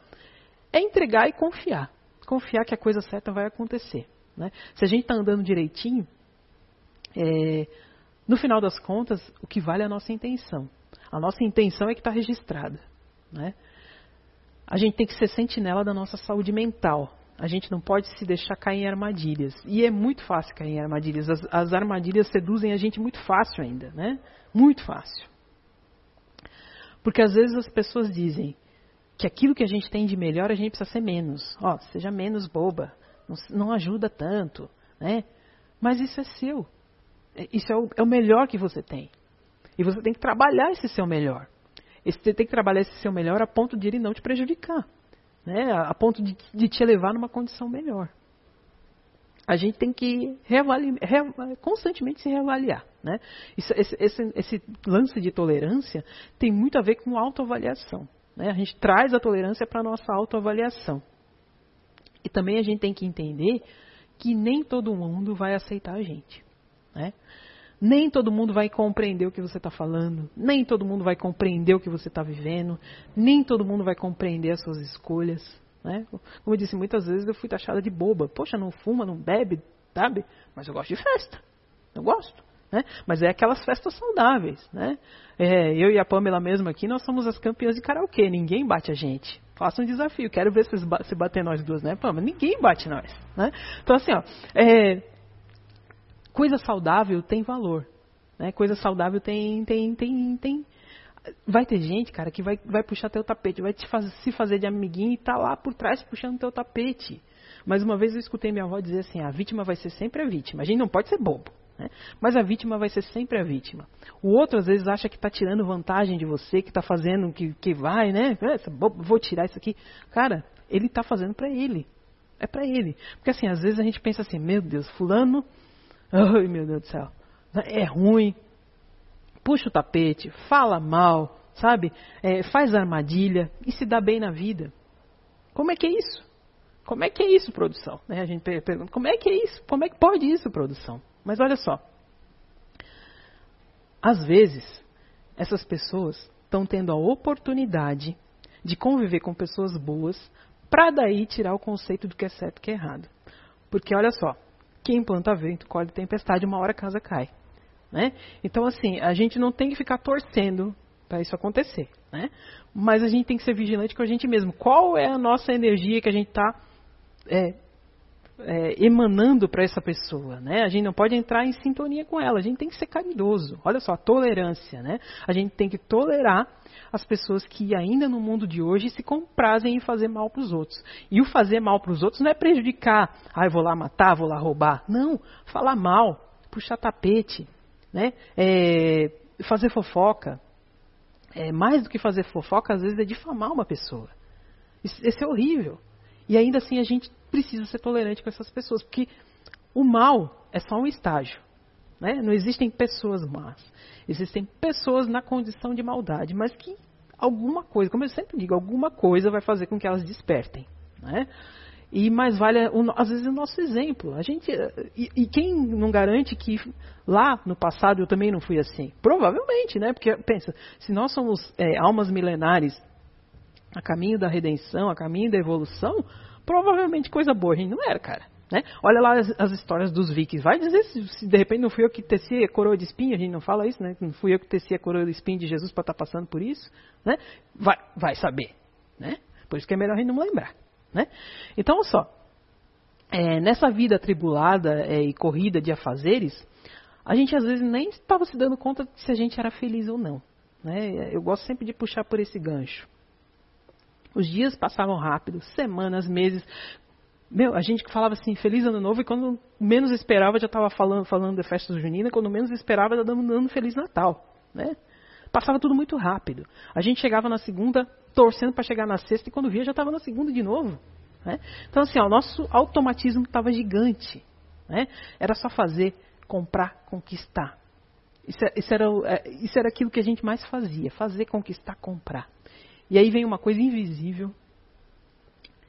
É entregar e confiar. Confiar que a coisa certa vai acontecer. Né? Se a gente está andando direitinho, é, no final das contas, o que vale é a nossa intenção. A nossa intenção é que está registrada. Né? A gente tem que ser sentinela da nossa saúde mental. A gente não pode se deixar cair em armadilhas. E é muito fácil cair em armadilhas. As, as armadilhas seduzem a gente muito fácil ainda, né? Muito fácil. Porque às vezes as pessoas dizem: que aquilo que a gente tem de melhor a gente precisa ser menos. Ó, seja menos boba, não, não ajuda tanto, né? Mas isso é seu. Isso é o, é o melhor que você tem. E você tem que trabalhar esse seu melhor. Você tem que trabalhar esse seu melhor a ponto de ele não te prejudicar. Né? A ponto de, de te elevar numa condição melhor. A gente tem que constantemente se reavaliar. Né? Isso, esse, esse, esse, lance de tolerância tem muito a ver com autoavaliação. Né? A gente traz a tolerância para a nossa autoavaliação. E também a gente tem que entender que nem todo mundo vai aceitar a gente. Né? Nem todo mundo vai compreender o que você está falando, nem todo mundo vai compreender o que você está vivendo, nem todo mundo vai compreender as suas escolhas. Né? Como eu disse, muitas vezes eu fui taxada de boba. Poxa, não fuma, não bebe, sabe? Mas eu gosto de festa. Eu gosto. Né? Mas é aquelas festas saudáveis. Né? É, eu e a Pamela mesmo aqui, nós somos as campeãs de karaokê. Ninguém bate a gente. Faça um desafio. Quero ver se, bater nós duas, né, Pamela? Ninguém bate nós. Né? Então, assim, ó, é, coisa saudável tem valor. Né? Coisa saudável tem, tem, tem, tem. Vai ter gente, cara, que vai, vai puxar teu tapete, vai te faz, se fazer de amiguinho e tá lá por trás puxando teu tapete. Mas uma vez eu escutei minha avó dizer assim: a vítima vai ser sempre a vítima. A gente não pode ser bobo. Né? Mas a vítima vai ser sempre a vítima. O outro às vezes acha que está tirando vantagem de você, que está fazendo que, que vai, né? É, vou tirar isso aqui. Cara, ele está fazendo para ele. É para ele. Porque assim, às vezes a gente pensa assim: meu Deus, Fulano Ai, meu Deus do céu. É ruim. Puxa o tapete, fala mal, sabe? É, faz armadilha e se dá bem na vida. Como é que é isso? Como é que é isso, produção? Né? A gente pergunta, como é que é isso? Como é que pode isso, produção? Mas olha só. Às vezes, essas pessoas estão tendo a oportunidade de conviver com pessoas boas para daí tirar o conceito do que é certo e que é errado. Porque olha só, quem planta vento colhe tempestade, uma hora a casa cai. Né? Então, assim, a gente não tem que ficar torcendo para isso acontecer. Né? Mas a gente tem que ser vigilante com a gente mesmo. Qual é a nossa energia que a gente está é, é, emanando para essa pessoa? Né? A gente não pode entrar em sintonia com ela. A gente tem que ser caridoso. Olha só, tolerância. Né? A gente tem que tolerar as pessoas que ainda no mundo de hoje se comprazem em fazer mal para os outros. E o fazer mal para os outros não é prejudicar, ah, eu vou lá matar, vou lá roubar. Não, falar mal, puxar tapete, né? É, fazer fofoca. É, mais do que fazer fofoca, às vezes é difamar uma pessoa. Isso, isso é horrível. E ainda assim a gente precisa ser tolerante com essas pessoas, porque o mal é só um estágio. Né? Não existem pessoas más. Existem pessoas na condição de maldade, mas que alguma coisa, como eu sempre digo, alguma coisa vai fazer com que elas despertem. Né? E mais vale, às vezes, o nosso exemplo. A gente, e, e, quem não garante que lá no passado eu também não fui assim? Provavelmente, né? Porque, pensa, se nós somos é, almas milenares a caminho da redenção, a caminho da evolução, provavelmente coisa boa a gente não era, cara. Né? Olha lá as, as, histórias dos vikings. Vai dizer se, se, de repente não fui eu que teci a coroa de espinho, a gente não fala isso, né? Não fui eu que teci a coroa de espinho de Jesus para estar tá passando por isso, né? Vai, vai saber, né? Por isso que é melhor a gente não lembrar, né? Então, olha só. É, nessa vida atribulada é, e corrida de afazeres, a gente às vezes nem estava se dando conta se a gente era feliz ou não. Né? Eu gosto sempre de puxar por esse gancho. Os dias passavam rápido, semanas, meses. Meu, a gente falava assim, feliz ano novo, e quando menos esperava já estava falando, falando da festa junina, quando menos esperava já dando, dando feliz Natal. Né? Passava tudo muito rápido. A gente chegava na segunda, torcendo para chegar na sexta, e quando via já estava na segunda de novo. Né? Então, assim, ó, o nosso automatismo estava gigante. Né? Era só fazer, comprar, conquistar. Isso, é, isso, era, é, isso era aquilo que a gente mais fazia: fazer, conquistar, comprar. E aí vem uma coisa invisível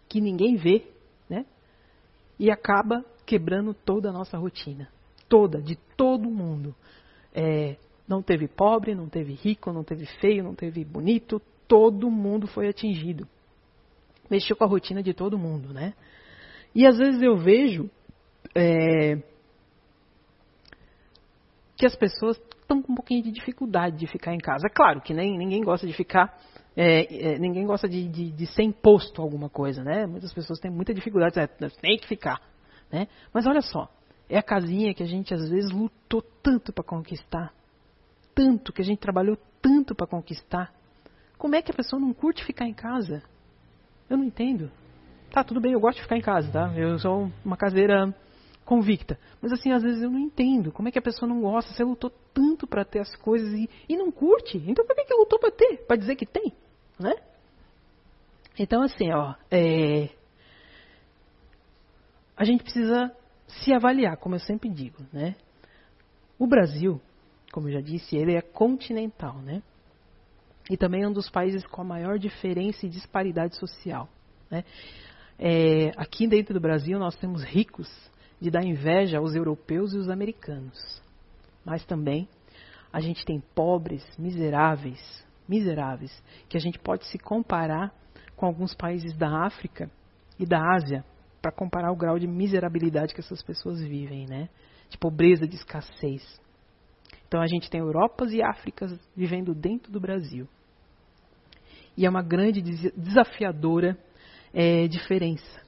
que ninguém vê, né? E acaba quebrando toda a nossa rotina. Toda, de todo mundo. É, não teve pobre, não teve rico, não teve feio, não teve bonito, todo mundo foi atingido. Mexeu com a rotina de todo mundo, né? E às vezes eu vejo é, que as pessoas estão com um pouquinho de dificuldade de ficar em casa. É claro que nem, ninguém gosta de ficar é, é, ninguém gosta de, de, de, ser imposto alguma coisa, né? Muitas pessoas têm muita dificuldade, né? tem que ficar, né? Mas olha só, é a casinha que a gente às vezes lutou tanto para conquistar, tanto que a gente trabalhou tanto para conquistar. Como é que a pessoa não curte ficar em casa? Eu não entendo. Tá, tudo bem, eu gosto de ficar em casa, tá? Eu sou uma caseira convicta. Mas assim, às vezes eu não entendo. Como é que a pessoa não gosta? Você lutou tanto para ter as coisas e, e não curte. Então por que, que lutou para ter? Para dizer que tem, né? Então assim, ó, é, a gente precisa se avaliar, como eu sempre digo, né? O Brasil, como eu já disse, ele é continental, né? E também é um dos países com a maior diferença e disparidade social. Né? É, aqui dentro do Brasil nós temos ricos de dar inveja aos europeus e os americanos. Mas também a gente tem pobres, miseráveis, miseráveis, que a gente pode se comparar com alguns países da África e da Ásia, para comparar o grau de miserabilidade que essas pessoas vivem, né? De pobreza, de escassez. Então a gente tem Europas e Áfricas vivendo dentro do Brasil. E é uma grande desafiadora é, diferença.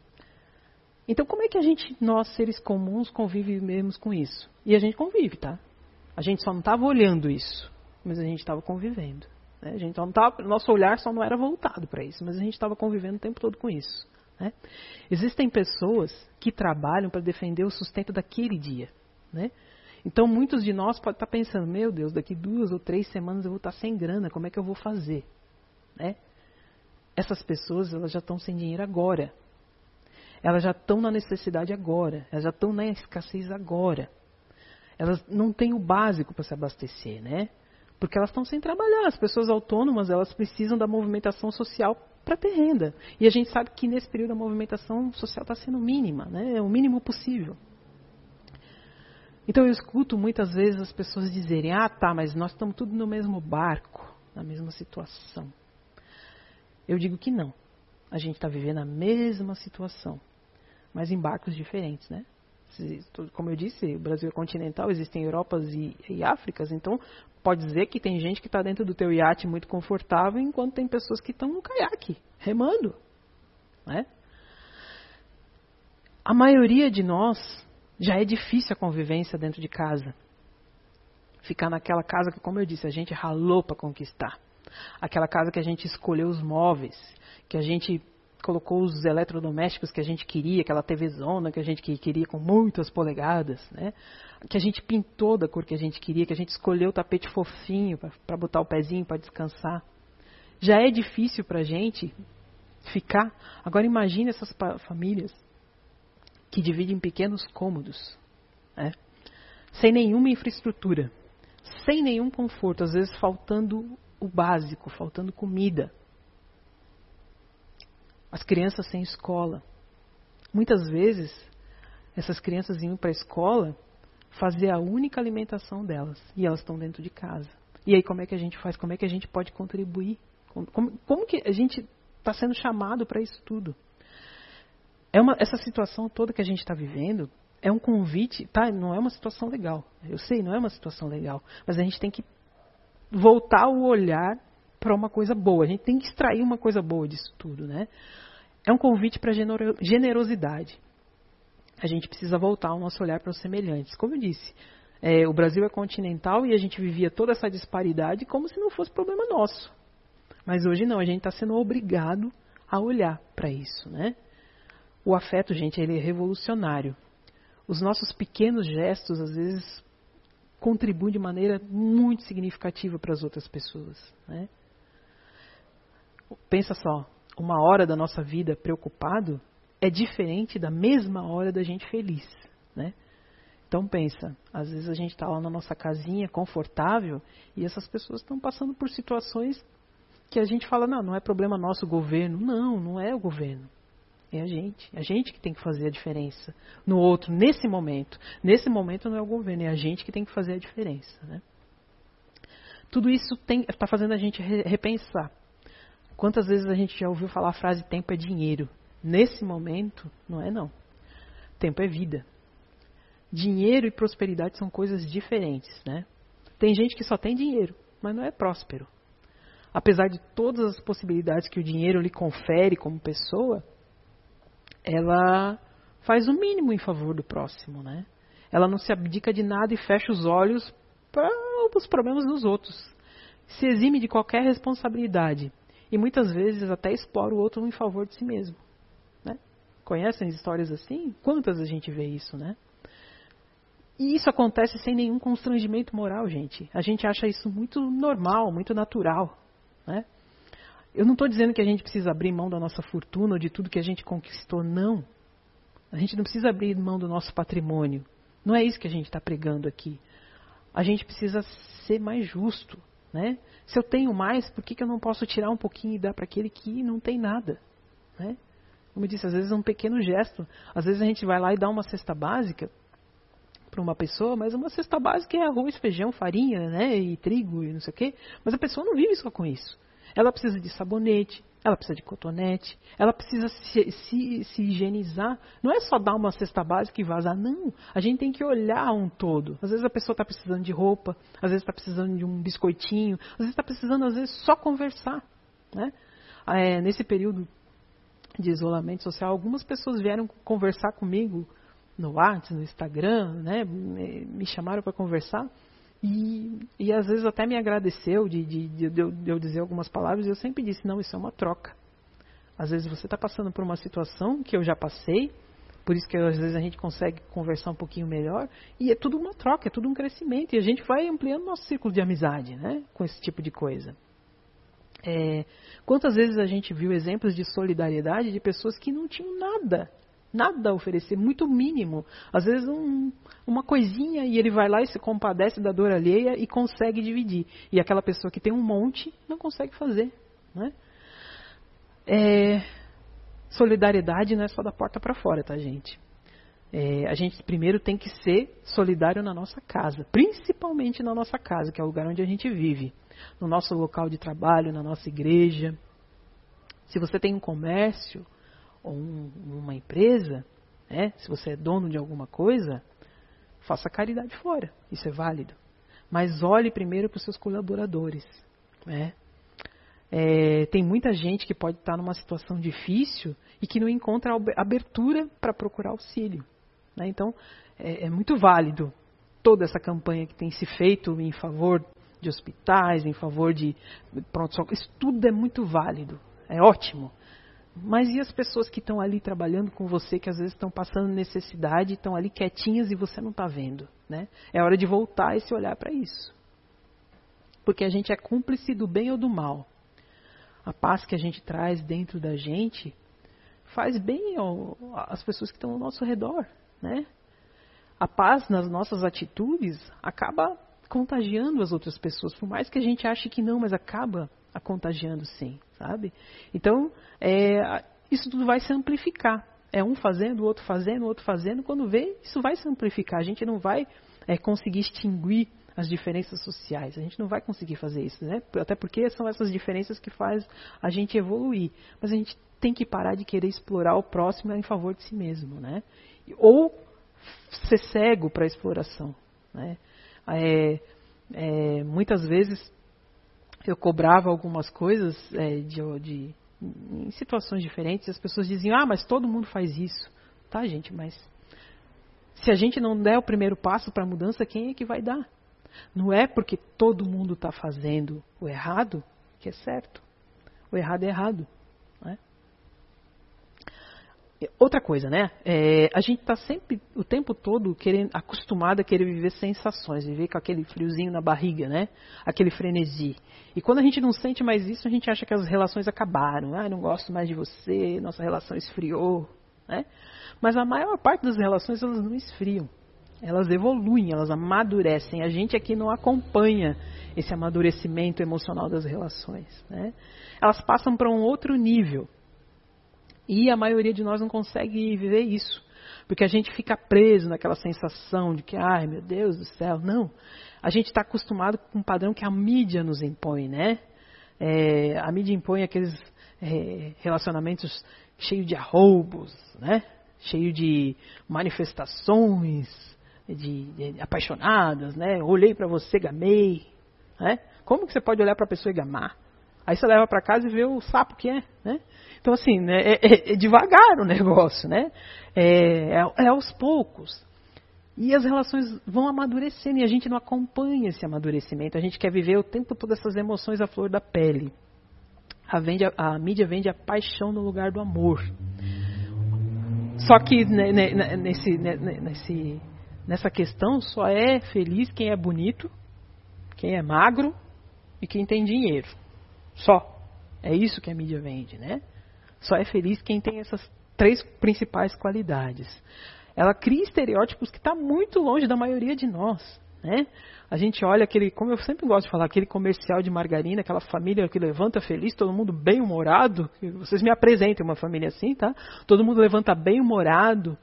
Então como é que a gente, nós seres comuns, convivemos com isso? E a gente convive, tá? A gente só não estava olhando isso, mas a gente estava convivendo. Né? A gente não tava, nosso olhar só não era voltado para isso, mas a gente estava convivendo o tempo todo com isso. Né? Existem pessoas que trabalham para defender o sustento daquele dia. Né? Então, muitos de nós podem estar pensando: meu Deus, daqui duas ou três semanas eu vou estar sem grana, como é que eu vou fazer? Né? Essas pessoas elas já estão sem dinheiro agora. Elas já estão na necessidade agora. Elas já estão na escassez agora. Elas não têm o básico para se abastecer, né? Porque elas estão sem trabalhar. As pessoas autônomas elas precisam da movimentação social para ter renda. E a gente sabe que nesse período a movimentação social está sendo mínima, né? é o mínimo possível. Então eu escuto muitas vezes as pessoas dizerem: ah, tá, mas nós estamos tudo no mesmo barco, na mesma situação. Eu digo que não. A gente está vivendo a mesma situação, mas em barcos diferentes, né? Como eu disse, o Brasil é continental, existem Europas e, e Áfricas, então pode dizer que tem gente que está dentro do teu iate muito confortável, enquanto tem pessoas que estão no caiaque, remando. Né? A maioria de nós já é difícil a convivência dentro de casa. Ficar naquela casa que, como eu disse, a gente ralou para conquistar. Aquela casa que a gente escolheu os móveis, que a gente colocou os eletrodomésticos que a gente queria, aquela TV zona que a gente queria com muitas polegadas, né? Que a gente pintou da cor que a gente queria, que a gente escolheu o tapete fofinho para botar o pezinho para descansar. Já é difícil para a gente ficar. Agora imagine essas famílias que dividem pequenos cômodos, né? sem nenhuma infraestrutura, sem nenhum conforto, às vezes faltando o básico, faltando comida as crianças sem escola. Muitas vezes, essas crianças iam para a escola fazer a única alimentação delas e elas estão dentro de casa. E aí, como é que a gente faz? Como é que a gente pode contribuir? Como, como que a gente está sendo chamado para isso tudo? É uma, essa situação toda que a gente está vivendo é um convite, tá? Não é uma situação legal. Eu sei, não é uma situação legal. Mas a gente tem que voltar o olhar para uma coisa boa. A gente tem que extrair uma coisa boa disso tudo, né? é um convite para generosidade. A gente precisa voltar o nosso olhar para os semelhantes. Como eu disse, é, o Brasil é continental e a gente vivia toda essa disparidade como se não fosse problema nosso. Mas hoje não, a gente está sendo obrigado a olhar para isso, né? O afeto, gente, ele é revolucionário. Os nossos pequenos gestos, às vezes, contribuem de maneira muito significativa para as outras pessoas, né? Pensa só, uma hora da nossa vida preocupado é diferente da mesma hora da gente feliz, né? Então pensa, às vezes a gente está lá na nossa casinha confortável e essas pessoas estão passando por situações que a gente fala, não, não é problema nosso o governo. Não, não é o governo. É a gente. É a gente que tem que fazer a diferença no outro, nesse momento. Nesse momento não é o governo, é a gente que tem que fazer a diferença. Né? Tudo isso está fazendo a gente repensar. Quantas vezes a gente já ouviu falar a frase tempo é dinheiro? Nesse momento, não é não. Tempo é vida. Dinheiro e prosperidade são coisas diferentes, né? Tem gente que só tem dinheiro, mas não é próspero. Apesar de todas as possibilidades que o dinheiro lhe confere como pessoa, ela faz o mínimo em favor do próximo, né? Ela não se abdica de nada e fecha os olhos para os problemas dos outros. Se exime de qualquer responsabilidade e muitas vezes até explora o outro em favor de si mesmo. Né? Conhecem histórias assim? Quantas a gente vê isso, né? E isso acontece sem nenhum constrangimento moral, gente. A gente acha isso muito normal, muito natural. Né? Eu não estou dizendo que a gente precisa abrir mão da nossa fortuna ou de tudo que a gente conquistou, não. A gente não precisa abrir mão do nosso patrimônio. Não é isso que a gente está pregando aqui. A gente precisa ser mais justo. Né? Se eu tenho mais, por que, que eu não posso tirar um pouquinho e dar para aquele que não tem nada? Né? Como eu disse, às vezes é um pequeno gesto. Às vezes a gente vai lá e dá uma cesta básica para uma pessoa, mas uma cesta básica é arroz, feijão, farinha, né, e trigo e não sei o quê. Mas a pessoa não vive só com isso. Ela precisa de sabonete, ela precisa de cotonete, ela precisa se, se, se, higienizar. Não é só dar uma cesta básica e vazar, não. A gente tem que olhar um todo. Às vezes a pessoa está precisando de roupa, às vezes está precisando de um biscoitinho, às vezes está precisando, às vezes, só conversar. Né? É, nesse período de isolamento social, algumas pessoas vieram conversar comigo no WhatsApp, no Instagram, né? me chamaram para conversar. E, e, às vezes até me agradeceu de, de, de, de, eu dizer algumas palavras, e eu sempre disse: não, isso é uma troca. Às vezes você está passando por uma situação que eu já passei, por isso que às vezes a gente consegue conversar um pouquinho melhor, e é tudo uma troca, é tudo um crescimento, e a gente vai ampliando nosso círculo de amizade né, com esse tipo de coisa. É, quantas vezes a gente viu exemplos de solidariedade de pessoas que não tinham nada, nada a oferecer, muito mínimo. Às vezes um, uma coisinha e ele vai lá e se compadece da dor alheia e consegue dividir. E aquela pessoa que tem um monte não consegue fazer. Né? É, solidariedade não é só da porta para fora, tá, gente? É, a gente primeiro tem que ser solidário na nossa casa, principalmente na nossa casa, que é o lugar onde a gente vive, no nosso local de trabalho, na nossa igreja. Se você tem um comércio, ou um, uma empresa, né, se você é dono de alguma coisa, faça caridade fora. Isso é válido. Mas olhe primeiro para os seus colaboradores. Né? É, tem muita gente que pode estar numa situação difícil e que não encontra abertura para procurar auxílio. Né? Então, é, é muito válido toda essa campanha que tem se feito em favor de hospitais, em favor de pronto Isso tudo é muito válido. É ótimo. Mas e as pessoas que estão ali trabalhando com você, que às vezes estão passando necessidade, estão ali quietinhas e você não está vendo? Né? É hora de voltar e se olhar para isso. Porque a gente é cúmplice do bem ou do mal. A paz que a gente traz dentro da gente faz bem às pessoas que estão ao nosso redor. Né? A paz nas nossas atitudes acaba contagiando as outras pessoas, por mais que a gente ache que não, mas acaba a contagiando sim, sabe? Então, é, isso tudo vai se amplificar. É um fazendo, o outro fazendo, o outro fazendo. Quando vê, isso vai se amplificar. A gente não vai é, conseguir extinguir as diferenças sociais. A gente não vai conseguir fazer isso, né? Até porque são essas diferenças que faz a gente evoluir. Mas a gente tem que parar de querer explorar o próximo em favor de si mesmo, né? Ou ser cego para a exploração, né? É, é, muitas vezes eu cobrava algumas coisas é, de, de, em situações diferentes, as pessoas diziam, ah, mas todo mundo faz isso. Tá, gente, mas se a gente não der o primeiro passo para a mudança, quem é que vai dar? Não é porque todo mundo está fazendo o errado que é certo. O errado é errado. Outra coisa, né? É, a gente está sempre, o tempo todo, querendo, acostumado a querer viver sensações, viver com aquele friozinho na barriga, né? Aquele frenesi. E quando a gente não sente mais isso, a gente acha que as relações acabaram. Ah, não gosto mais de você, nossa relação esfriou, né? Mas a maior parte das relações, elas não esfriam. Elas evoluem, elas amadurecem. A gente aqui não acompanha esse amadurecimento emocional das relações, né? Elas passam para um outro nível. E a maioria de nós não consegue viver isso. Porque a gente fica preso naquela sensação de que, ai meu Deus do céu. Não. A gente está acostumado com um padrão que a mídia nos impõe, né? É, a mídia impõe aqueles é, relacionamentos cheios de arroubos, né? Cheio de manifestações de, de apaixonadas, né? Olhei para você, gamei, né? Como que você pode olhar para a pessoa e gamar? Aí você leva para casa e vê o sapo que é, né? Então, assim, né, é, é, é devagar o negócio, né? É, é, é, aos poucos. E as relações vão amadurecendo e a gente não acompanha esse amadurecimento. A gente quer viver o tempo todo essas emoções à flor da pele. A, vende, a mídia vende a paixão no lugar do amor. Só que nesse, nesse, nessa questão só é feliz quem é bonito, quem é magro e quem tem dinheiro. Só. É isso que a mídia vende, né? Só é feliz quem tem essas três principais qualidades. Ela cria estereótipos que está muito longe da maioria de nós. Né? A gente olha aquele, como eu sempre gosto de falar, aquele comercial de margarina, aquela família que levanta feliz, todo mundo bem humorado. Vocês me apresentem uma família assim, tá? Todo mundo levanta bem humorado.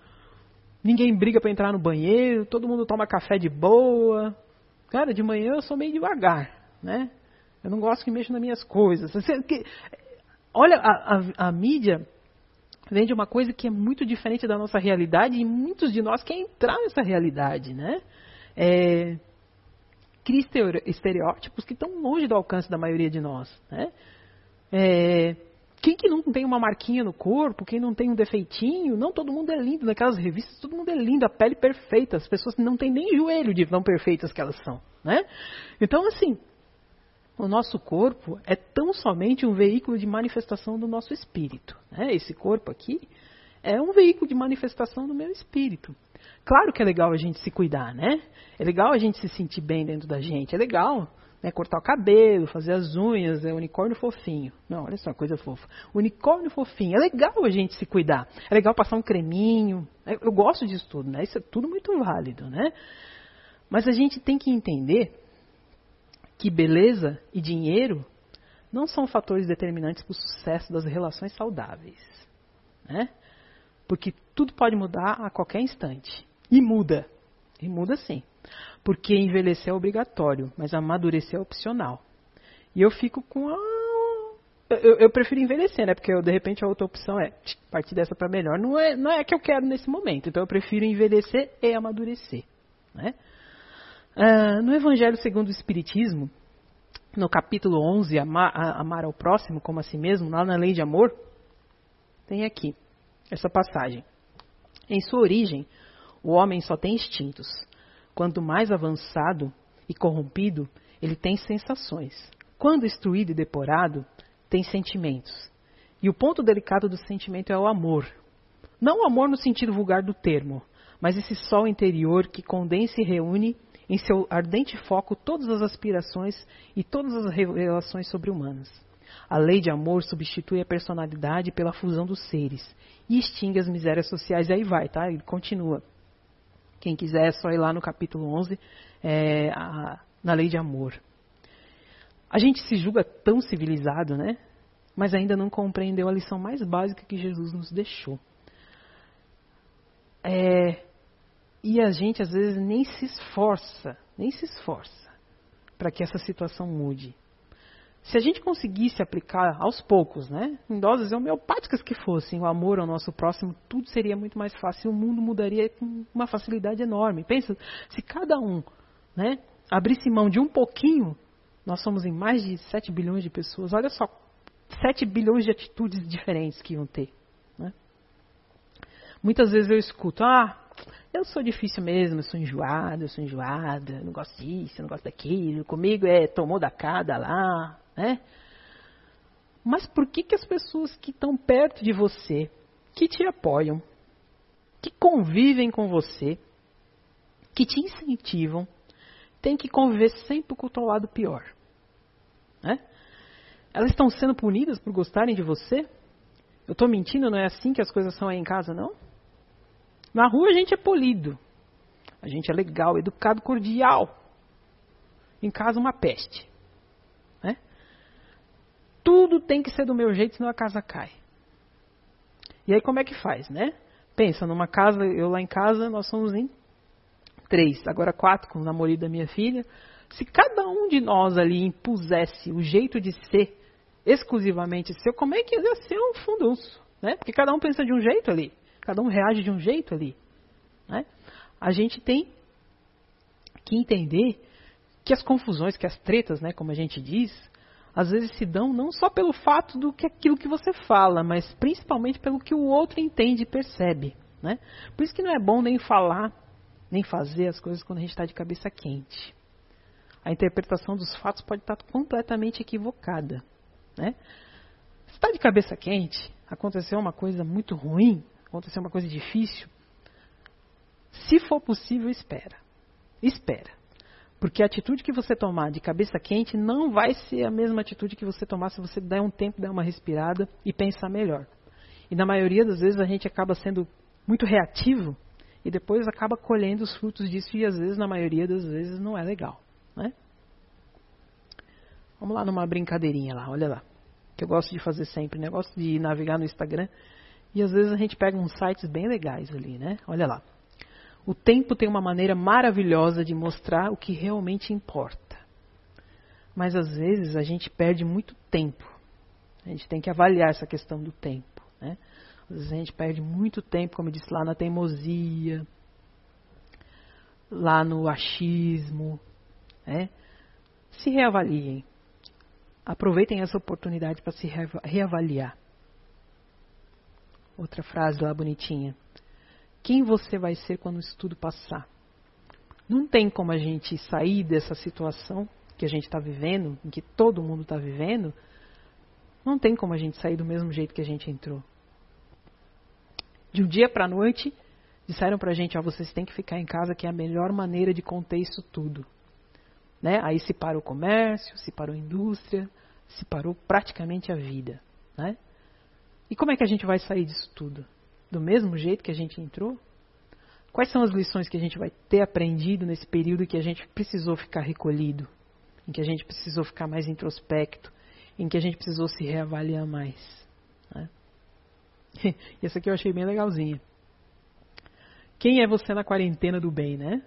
Ninguém briga para entrar no banheiro, todo mundo toma café de boa. Cara, de manhã eu sou meio devagar, né? Eu não gosto que mexam nas minhas coisas. Olha, a, a, a mídia vende uma coisa que é muito diferente da nossa realidade e muitos de nós querem entrar nessa realidade, né? É, cria estereótipos que estão longe do alcance da maioria de nós, né? É, quem que não tem uma marquinha no corpo, quem não tem um defeitinho, não, todo mundo é lindo. Naquelas revistas, todo mundo é lindo, a pele perfeita. As pessoas não têm nem joelho de tão perfeitas que elas são. Né? Então, assim, o nosso corpo é tão somente um veículo de manifestação do nosso espírito. Né? Esse corpo aqui é um veículo de manifestação do meu espírito. Claro que é legal a gente se cuidar, né? É legal a gente se sentir bem dentro da gente. É legal né, cortar o cabelo, fazer as unhas, é unicórnio fofinho. Não, olha só, coisa fofa. Unicórnio fofinho. É legal a gente se cuidar. É legal passar um creminho. Eu gosto disso tudo, né? Isso é tudo muito válido, né? Mas a gente tem que entender que beleza e dinheiro não são fatores determinantes para o sucesso das relações saudáveis. Né? Porque tudo pode mudar a qualquer instante. E muda. E muda sim. Porque envelhecer é obrigatório, mas amadurecer é opcional. E eu fico com a. Eu, eu prefiro envelhecer, né? Porque eu, de repente a outra opção é partir dessa para melhor. Não é, não é que eu quero nesse momento. Então eu prefiro envelhecer e amadurecer. Né? Uh, no Evangelho segundo o Espiritismo, no capítulo 11, amar, amar ao próximo como a si mesmo, lá na lei de amor, tem aqui essa passagem. Em sua origem, o homem só tem instintos. Quanto mais avançado e corrompido, ele tem sensações. Quando instruído e depurado, tem sentimentos. E o ponto delicado do sentimento é o amor. Não o amor no sentido vulgar do termo, mas esse sol interior que condensa e reúne em seu ardente foco todas as aspirações e todas as revelações sobre-humanas. A lei de amor substitui a personalidade pela fusão dos seres e extingue as misérias sociais. E aí vai, tá? Ele continua. Quem quiser é só ir lá no capítulo 11, é, a, na lei de amor. A gente se julga tão civilizado, né? Mas ainda não compreendeu a lição mais básica que Jesus nos deixou. É, e a gente às vezes nem se esforça, nem se esforça para que essa situação mude. Se a gente conseguisse aplicar aos poucos, né, em doses homeopáticas que fossem, o amor ao nosso próximo, tudo seria muito mais fácil, o mundo mudaria com uma facilidade enorme. Pensa, se cada um né, abrisse mão de um pouquinho, nós somos em mais de 7 bilhões de pessoas, olha só, 7 bilhões de atitudes diferentes que iam ter. Muitas vezes eu escuto, ah, eu sou difícil mesmo, eu sou enjoada, eu sou enjoada, não gosto disso, não gosto daquilo, comigo é tomou da cada lá, né? Mas por que, que as pessoas que estão perto de você, que te apoiam, que convivem com você, que te incentivam, têm que conviver sempre com o teu lado pior? Né? Elas estão sendo punidas por gostarem de você? Eu estou mentindo, não é assim que as coisas são aí em casa, não? Na rua a gente é polido. A gente é legal, educado, cordial. Em casa, uma peste. Né? Tudo tem que ser do meu jeito, senão a casa cai. E aí como é que faz, né? Pensa, numa casa, eu lá em casa, nós somos em três, agora quatro com o namorado da minha filha. Se cada um de nós ali impusesse o jeito de ser exclusivamente seu, como é que ia ser um fundunço? Né? Porque cada um pensa de um jeito ali. Cada um reage de um jeito ali. Né? A gente tem que entender que as confusões, que as tretas, né, como a gente diz, às vezes se dão não só pelo fato do que aquilo que você fala, mas principalmente pelo que o outro entende e percebe. Né? Por isso que não é bom nem falar, nem fazer as coisas quando a gente está de cabeça quente. A interpretação dos fatos pode estar completamente equivocada. Né? Você está de cabeça quente, aconteceu uma coisa muito ruim, aconteceu uma coisa difícil. Se for possível, espera. Espera. Porque a atitude que você tomar de cabeça quente não vai ser a mesma atitude que você tomar se você der um tempo, der uma respirada e pensar melhor. E na maioria das vezes a gente acaba sendo muito reativo e depois acaba colhendo os frutos disso e às vezes, na maioria das vezes, não é legal. Né? Vamos lá numa brincadeirinha lá, olha lá. Que eu gosto de fazer sempre, negócio de navegar no Instagram. E às vezes a gente pega uns sites bem legais ali, né? Olha lá. O tempo tem uma maneira maravilhosa de mostrar o que realmente importa. Mas às vezes a gente perde muito tempo. A gente tem que avaliar essa questão do tempo. Né? Às vezes a gente perde muito tempo, como eu disse lá, na teimosia, lá no achismo. Né? Se reavaliem. Aproveitem essa oportunidade para se reavaliar. Outra frase lá bonitinha quem você vai ser quando isso tudo passar. Não tem como a gente sair dessa situação que a gente está vivendo, em que todo mundo está vivendo, não tem como a gente sair do mesmo jeito que a gente entrou. De um dia para a noite, disseram para a gente: ó, vocês têm que ficar em casa, que é a melhor maneira de conter isso tudo. Né? Aí se parou o comércio, se parou a indústria, se parou praticamente a vida. Né? E como é que a gente vai sair disso tudo? do mesmo jeito que a gente entrou? Quais são as lições que a gente vai ter aprendido nesse período que a gente precisou ficar recolhido, em que a gente precisou ficar mais introspecto, em que a gente precisou se reavaliar mais? Né? E essa aqui eu achei bem legalzinha. Quem é você na quarentena do bem, né?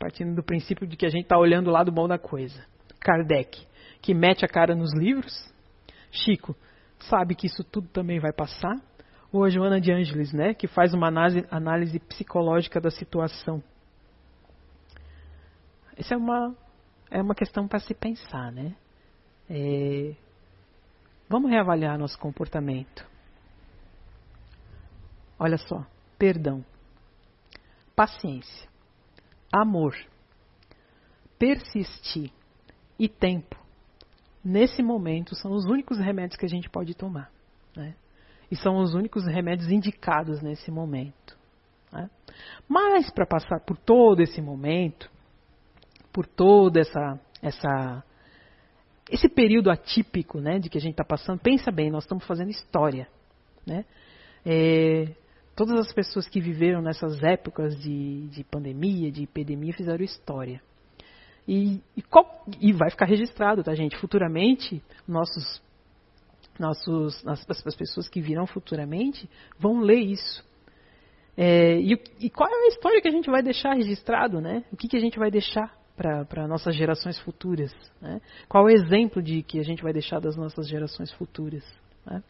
Partindo do princípio de que a gente está olhando o lado bom da coisa. Kardec, que mete a cara nos livros. Chico, sabe que isso tudo também vai passar ou a Joana de Ângeles, né, que faz uma análise, análise psicológica da situação. Essa é uma, é uma questão para se pensar, né? É, vamos reavaliar nosso comportamento. Olha só, perdão, paciência, amor, persistir e tempo. Nesse momento são os únicos remédios que a gente pode tomar. Né? e são os únicos remédios indicados nesse momento. Né? Mas para passar por todo esse momento, por todo essa, essa, esse período atípico né, de que a gente está passando, pensa bem, nós estamos fazendo história. Né? É, todas as pessoas que viveram nessas épocas de, de pandemia, de epidemia, fizeram história. E, e, qual, e, vai ficar registrado, tá, gente? Futuramente, nossos nossos, as, as pessoas que virão futuramente vão ler isso. É, e, e, qual é a história que a gente vai deixar registrado, né? O que, que a gente vai deixar para nossas gerações futuras? Né? Qual é o exemplo de que a gente vai deixar das nossas gerações futuras? Né?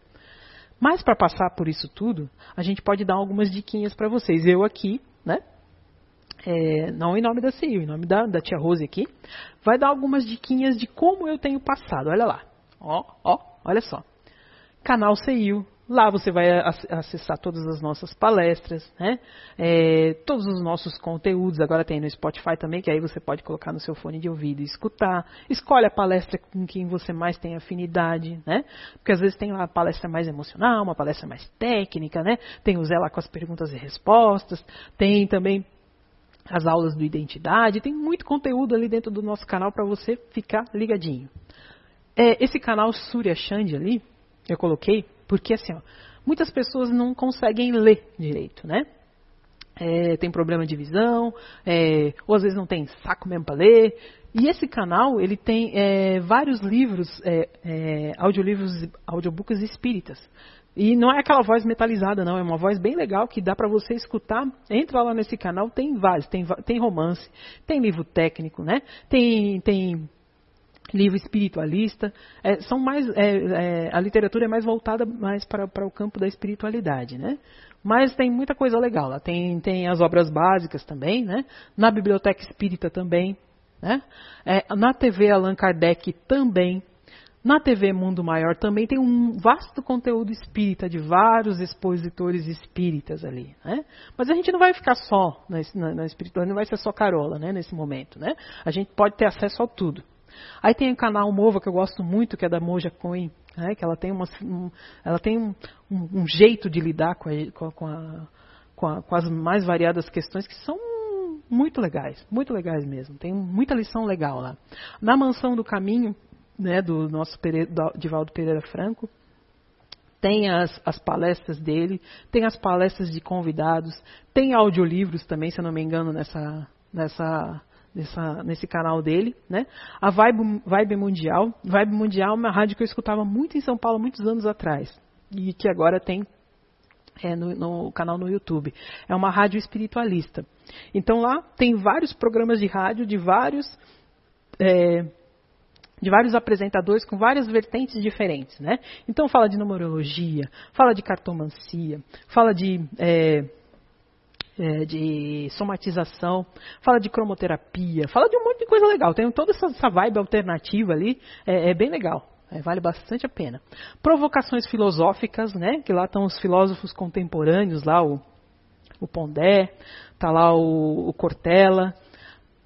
Mas para passar por isso tudo, a gente pode dar algumas diquinhas para vocês. Eu aqui, né? É, não em nome da CIO, em nome da, da tia Rose aqui, vai dar algumas diquinhas de como eu tenho passado. Olha lá. Ó, ó, olha só canal CIU. Lá você vai acessar todas as nossas palestras, né? É, todos os nossos conteúdos. Agora tem no Spotify também, que aí você pode colocar no seu fone de ouvido e escutar. Escolhe a palestra com quem você mais tem afinidade, né? Porque às vezes tem uma palestra mais emocional, uma palestra mais técnica, né? Tem o Zé lá com as perguntas e respostas. Tem também as aulas do Identidade. Tem muito conteúdo ali dentro do nosso canal para você ficar ligadinho. É, esse canal Surya Chand ali, eu coloquei porque assim, ó, muitas pessoas não conseguem ler direito, né? É, tem problema de visão, é, ou às vezes não tem saco mesmo para ler. E esse canal ele tem é, vários livros, é, é, audiolivros, audiobooks espíritas. E não é aquela voz metalizada, não. É uma voz bem legal que dá para você escutar. Entra lá nesse canal, tem vários. Tem, tem romance, tem livro técnico, né? Tem, tem livro espiritualista, é, são mais é, é, a literatura é mais voltada mais para, para o campo da espiritualidade, né? Mas tem muita coisa legal lá. Tem, tem as obras básicas também, né? Na biblioteca espírita também, né? É, na TV Allan Kardec também. Na TV Mundo Maior também tem um vasto conteúdo espírita de vários expositores espíritas ali. Né? Mas a gente não vai ficar só na, na, na espiritualidade, não vai ser só carola né, nesse momento. Né? A gente pode ter acesso a tudo. Aí tem o canal Mova, que eu gosto muito, que é da Moja Coin, né, que ela tem, uma, um, ela tem um, um, jeito de lidar com, a, com, a, com, a, com as mais variadas questões que são muito legais, muito legais mesmo. Tem muita lição legal lá. Na Mansão do Caminho, né, do nosso Divaldo Pereira Franco, tem as, as, palestras dele, tem as palestras de convidados, tem audiolivros também, se eu não me engano, nessa, nessa, nessa, nesse canal dele. Né? A Vibe, Vibe Mundial. Vibe Mundial é uma rádio que eu escutava muito em São Paulo muitos anos atrás. E que agora tem é, no, no, canal no YouTube. É uma rádio espiritualista. Então lá tem vários programas de rádio de vários. É, de vários apresentadores com várias vertentes diferentes, né? Então fala de numerologia, fala de cartomancia, fala de, é, é, de somatização, fala de cromoterapia, fala de um monte de coisa legal. Tem toda essa, essa vibe alternativa ali, é, é bem legal. É, vale bastante a pena. Provocações filosóficas, né? Que lá estão os filósofos contemporâneos, lá o, o Pondé, tá lá o, o Cortella,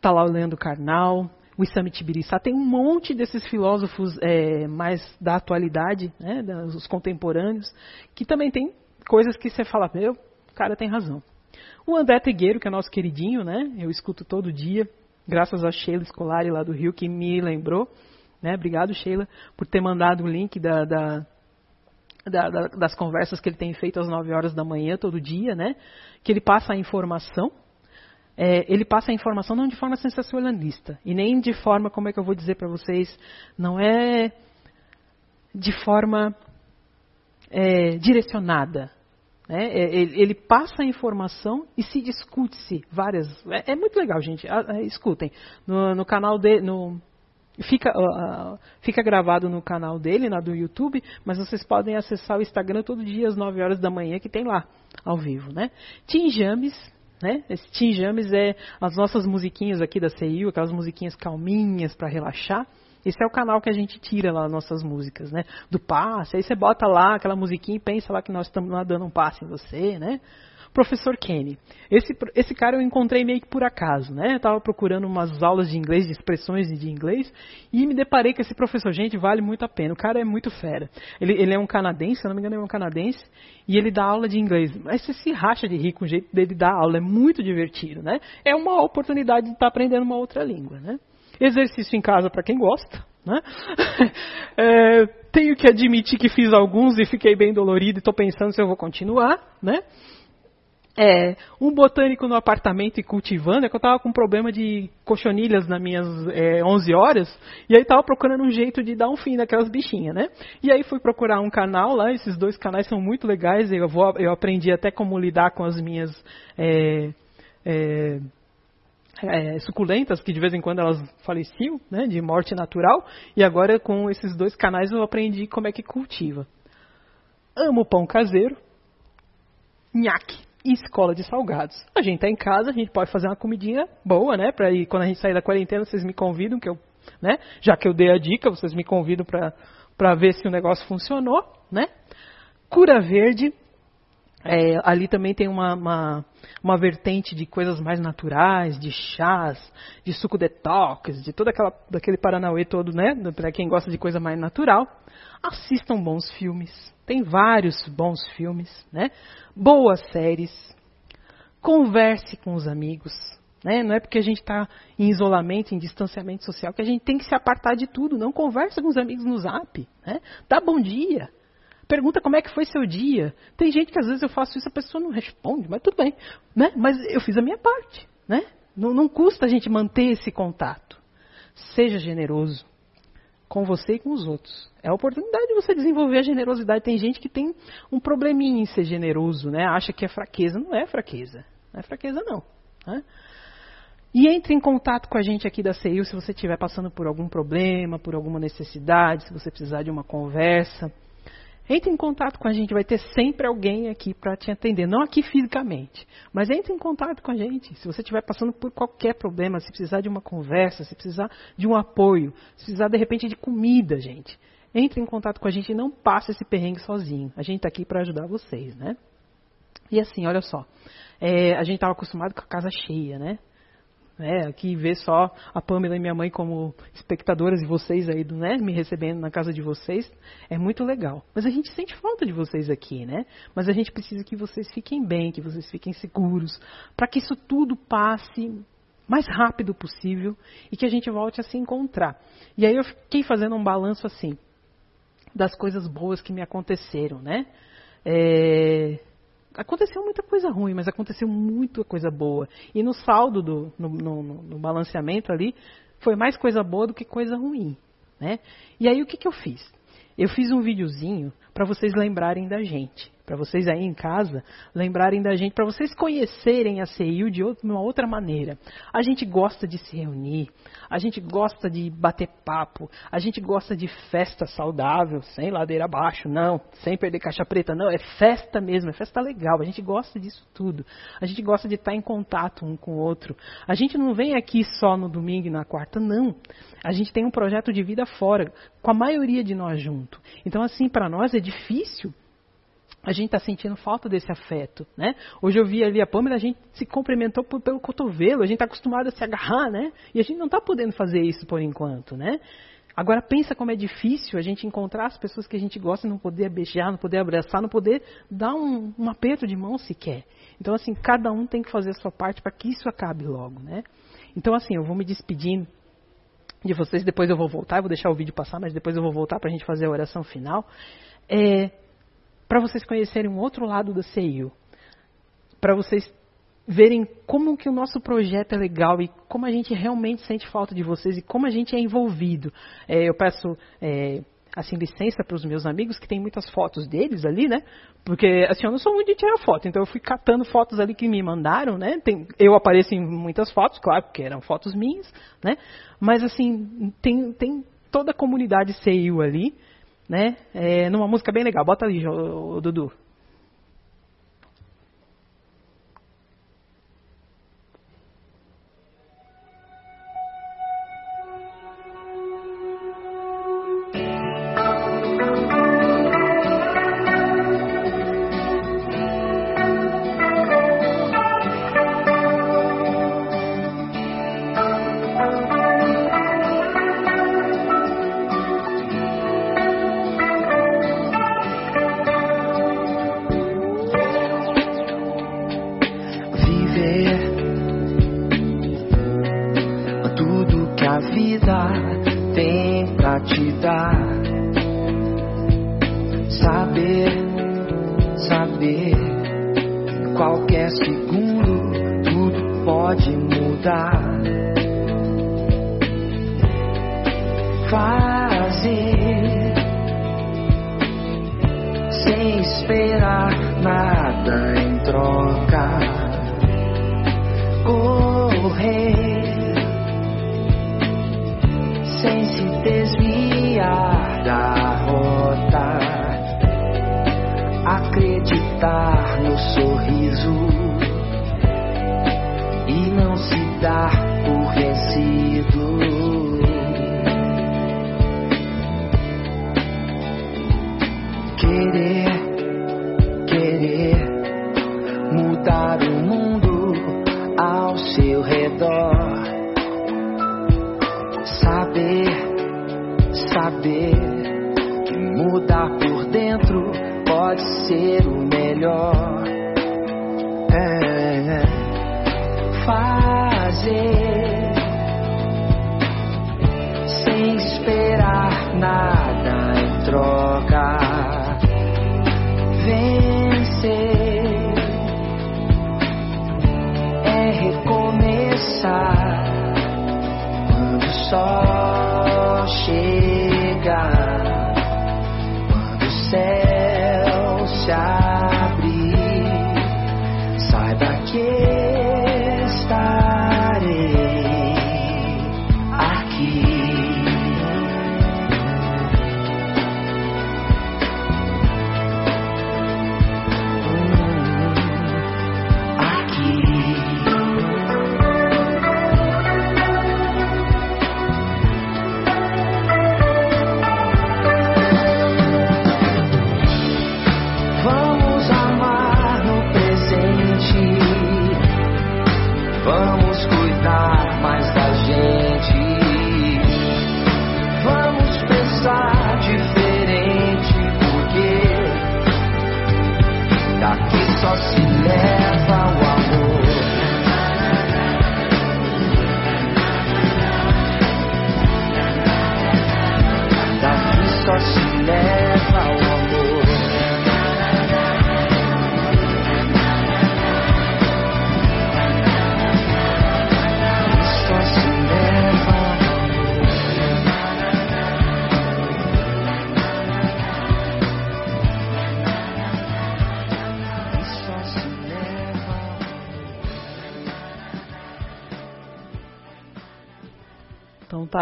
tá lá o Leandro Carnal, o Isami Tibiriçá. Tem um monte desses filósofos é, mais da atualidade, né? Os contemporâneos, que também tem coisas que você fala, meu, o cara tem razão. O André Tegueiro, que é nosso queridinho, né? Eu escuto todo dia, graças a Sheila Escolari lá do Rio, que me lembrou. Né? Obrigado, Sheila, por ter mandado o link da, da, da, das conversas que ele tem feito às 9 horas da manhã, todo dia, né? que ele passa a informação. É, ele passa a informação não de forma sensacionalista, e nem de forma, como é que eu vou dizer para vocês, não é de forma é, direcionada. Né? É, ele, ele, passa a informação e se discute-se várias. É, é, muito legal, gente. Escutem. No, no canal dele. No, Fica, uh, fica gravado no canal dele, na do YouTube, mas vocês podem acessar o Instagram todo dia às 9 horas da manhã, que tem lá, ao vivo, né? Tim James, né? Esse Tim James é as nossas musiquinhas aqui da CIU, aquelas musiquinhas calminhas para relaxar. Esse é o canal que a gente tira lá nossas músicas, né? Do passe, aí você bota lá aquela musiquinha e pensa lá que nós estamos lá dando um passe em você, né? Professor Kenny. Esse, esse cara eu encontrei meio que por acaso, né? Eu estava procurando umas aulas de inglês, de expressões de inglês, e me deparei com esse professor. Gente, vale muito a pena. O cara é muito fera. Ele, ele é um canadense, se não me engano, ele é um canadense, e ele dá aula de inglês. Mas você se racha de rir com o jeito dele dar aula. É muito divertido, né? É uma oportunidade de estar tá aprendendo uma outra língua, né? Exercício em casa para quem gosta, né? é, tenho que admitir que fiz alguns e fiquei bem dolorido e estou pensando se eu vou continuar, né? É, um botânico no apartamento e cultivando, é que eu estava com um problema de cochonilhas nas minhas é, 11 horas, e aí estava procurando um jeito de dar um fim naquelas bichinhas, né? E aí fui procurar um canal lá, esses dois canais são muito legais, eu, vou, eu aprendi até como lidar com as minhas é, é, é, suculentas, que de vez em quando elas faleciam, né, de morte natural, e agora com esses dois canais eu aprendi como é que cultiva. Amo pão caseiro, nhaque e escola de salgados. A gente está em casa, a gente pode fazer uma comidinha boa, né? Para ir quando a gente sair da quarentena, vocês me convidam que eu, né? Já que eu dei a dica, vocês me convidam para para ver se o negócio funcionou, né? Cura verde, é, ali também tem uma, uma, uma, vertente de coisas mais naturais, de chás, de suco detox, de todo aquela, daquele Paranauê todo, né? Para quem gosta de coisa mais natural. Assistam bons filmes. Tem vários bons filmes, né? Boas séries. Converse com os amigos. Né? Não é porque a gente está em isolamento, em distanciamento social, que a gente tem que se apartar de tudo. Não conversa com os amigos no zap. Né? Dá bom dia pergunta como é que foi seu dia. Tem gente que às vezes eu faço isso, a pessoa não responde, mas tudo bem. Né? Mas eu fiz a minha parte. Né? Não, não custa a gente manter esse contato. Seja generoso com você e com os outros. É a oportunidade de você desenvolver a generosidade. Tem gente que tem um probleminha em ser generoso, né? acha que é fraqueza. Não é fraqueza. Não é fraqueza, não. Né? E entre em contato com a gente aqui da CEIU se você estiver passando por algum problema, por alguma necessidade, se você precisar de uma conversa. Entre em contato com a gente, vai ter sempre alguém aqui para te atender. Não aqui fisicamente, mas entre em contato com a gente. Se você estiver passando por qualquer problema, se precisar de uma conversa, se precisar de um apoio, se precisar de repente de comida, gente. Entre em contato com a gente e não passe esse perrengue sozinho. A gente está aqui para ajudar vocês, né? E assim, olha só. É, a gente estava acostumado com a casa cheia, né? Né? Aqui ver só a Pamela e minha mãe como espectadoras e vocês aí, né? Me recebendo na casa de vocês é muito legal. Mas a gente sente falta de vocês aqui, né? Mas a gente precisa que vocês fiquem bem, que vocês fiquem seguros, para que isso tudo passe mais rápido possível e que a gente volte a se encontrar. E aí eu fiquei fazendo um balanço assim das coisas boas que me aconteceram, né? É, aconteceu muita coisa ruim, mas aconteceu muita coisa boa. E no saldo, do, no, no, no balanceamento ali, foi mais coisa boa do que coisa ruim. Né? E aí o que, que eu fiz? Eu fiz um videozinho para vocês lembrarem da gente para vocês aí em casa lembrarem da gente, para vocês conhecerem a CEIU de uma outra maneira. A gente gosta de se reunir, a gente gosta de bater papo, a gente gosta de festa saudável, sem ladeira abaixo, não, sem perder caixa preta, não, é festa mesmo, é festa legal, a gente gosta disso tudo. A gente gosta de estar em contato um com o outro. A gente não vem aqui só no domingo e na quarta, não. A gente tem um projeto de vida fora, com a maioria de nós junto. Então, assim, para nós é difícil a gente está sentindo falta desse afeto, né? Hoje eu vi ali a Pâmela, a gente se cumprimentou por, pelo cotovelo, a gente está acostumado a se agarrar, né? E a gente não está podendo fazer isso por enquanto, né? Agora pensa como é difícil a gente encontrar as pessoas que a gente gosta e não poder beijar, não poder abraçar, não poder dar um, um aperto de mão sequer. Então assim, cada um tem que fazer a sua parte para que isso acabe logo, né? Então assim, eu vou me despedindo de vocês, depois eu vou voltar, eu vou deixar o vídeo passar, mas depois eu vou voltar para a gente fazer a oração final. É, para vocês conhecerem um outro lado da CEIU, para vocês verem como que o nosso projeto é legal e como a gente realmente sente falta de vocês e como a gente é envolvido. É, eu peço é, assim licença para os meus amigos que tem muitas fotos deles ali, né? Porque assim eu não sou muito de tirar foto, então eu fui catando fotos ali que me mandaram, né? Tem, eu apareço em muitas fotos, claro, porque eram fotos minhas, né? Mas assim tem, tem toda a comunidade CEIU ali né? É, numa música bem legal. Bota o Dudu. que mudar por dentro pode ser o melhor.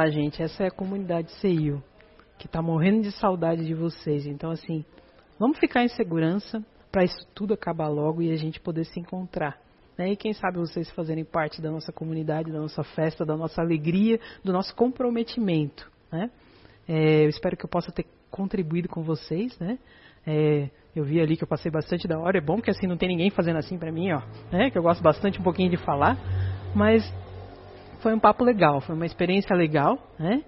Tá, gente, essa é a comunidade CEIU, que está morrendo de saudade de vocês. Então, assim, vamos ficar em segurança para isso tudo acabar logo e a gente poder se encontrar. Né? E quem sabe vocês fazerem parte da nossa comunidade, da nossa festa, da nossa alegria, do nosso comprometimento. Né? É, eu espero que eu possa ter contribuído com vocês, né? É, eu vi ali que eu passei bastante da hora, é bom porque assim não tem ninguém fazendo assim para mim, ó, né? Que eu gosto bastante um pouquinho de falar, mas foi um papo legal, foi uma experiência legal, né?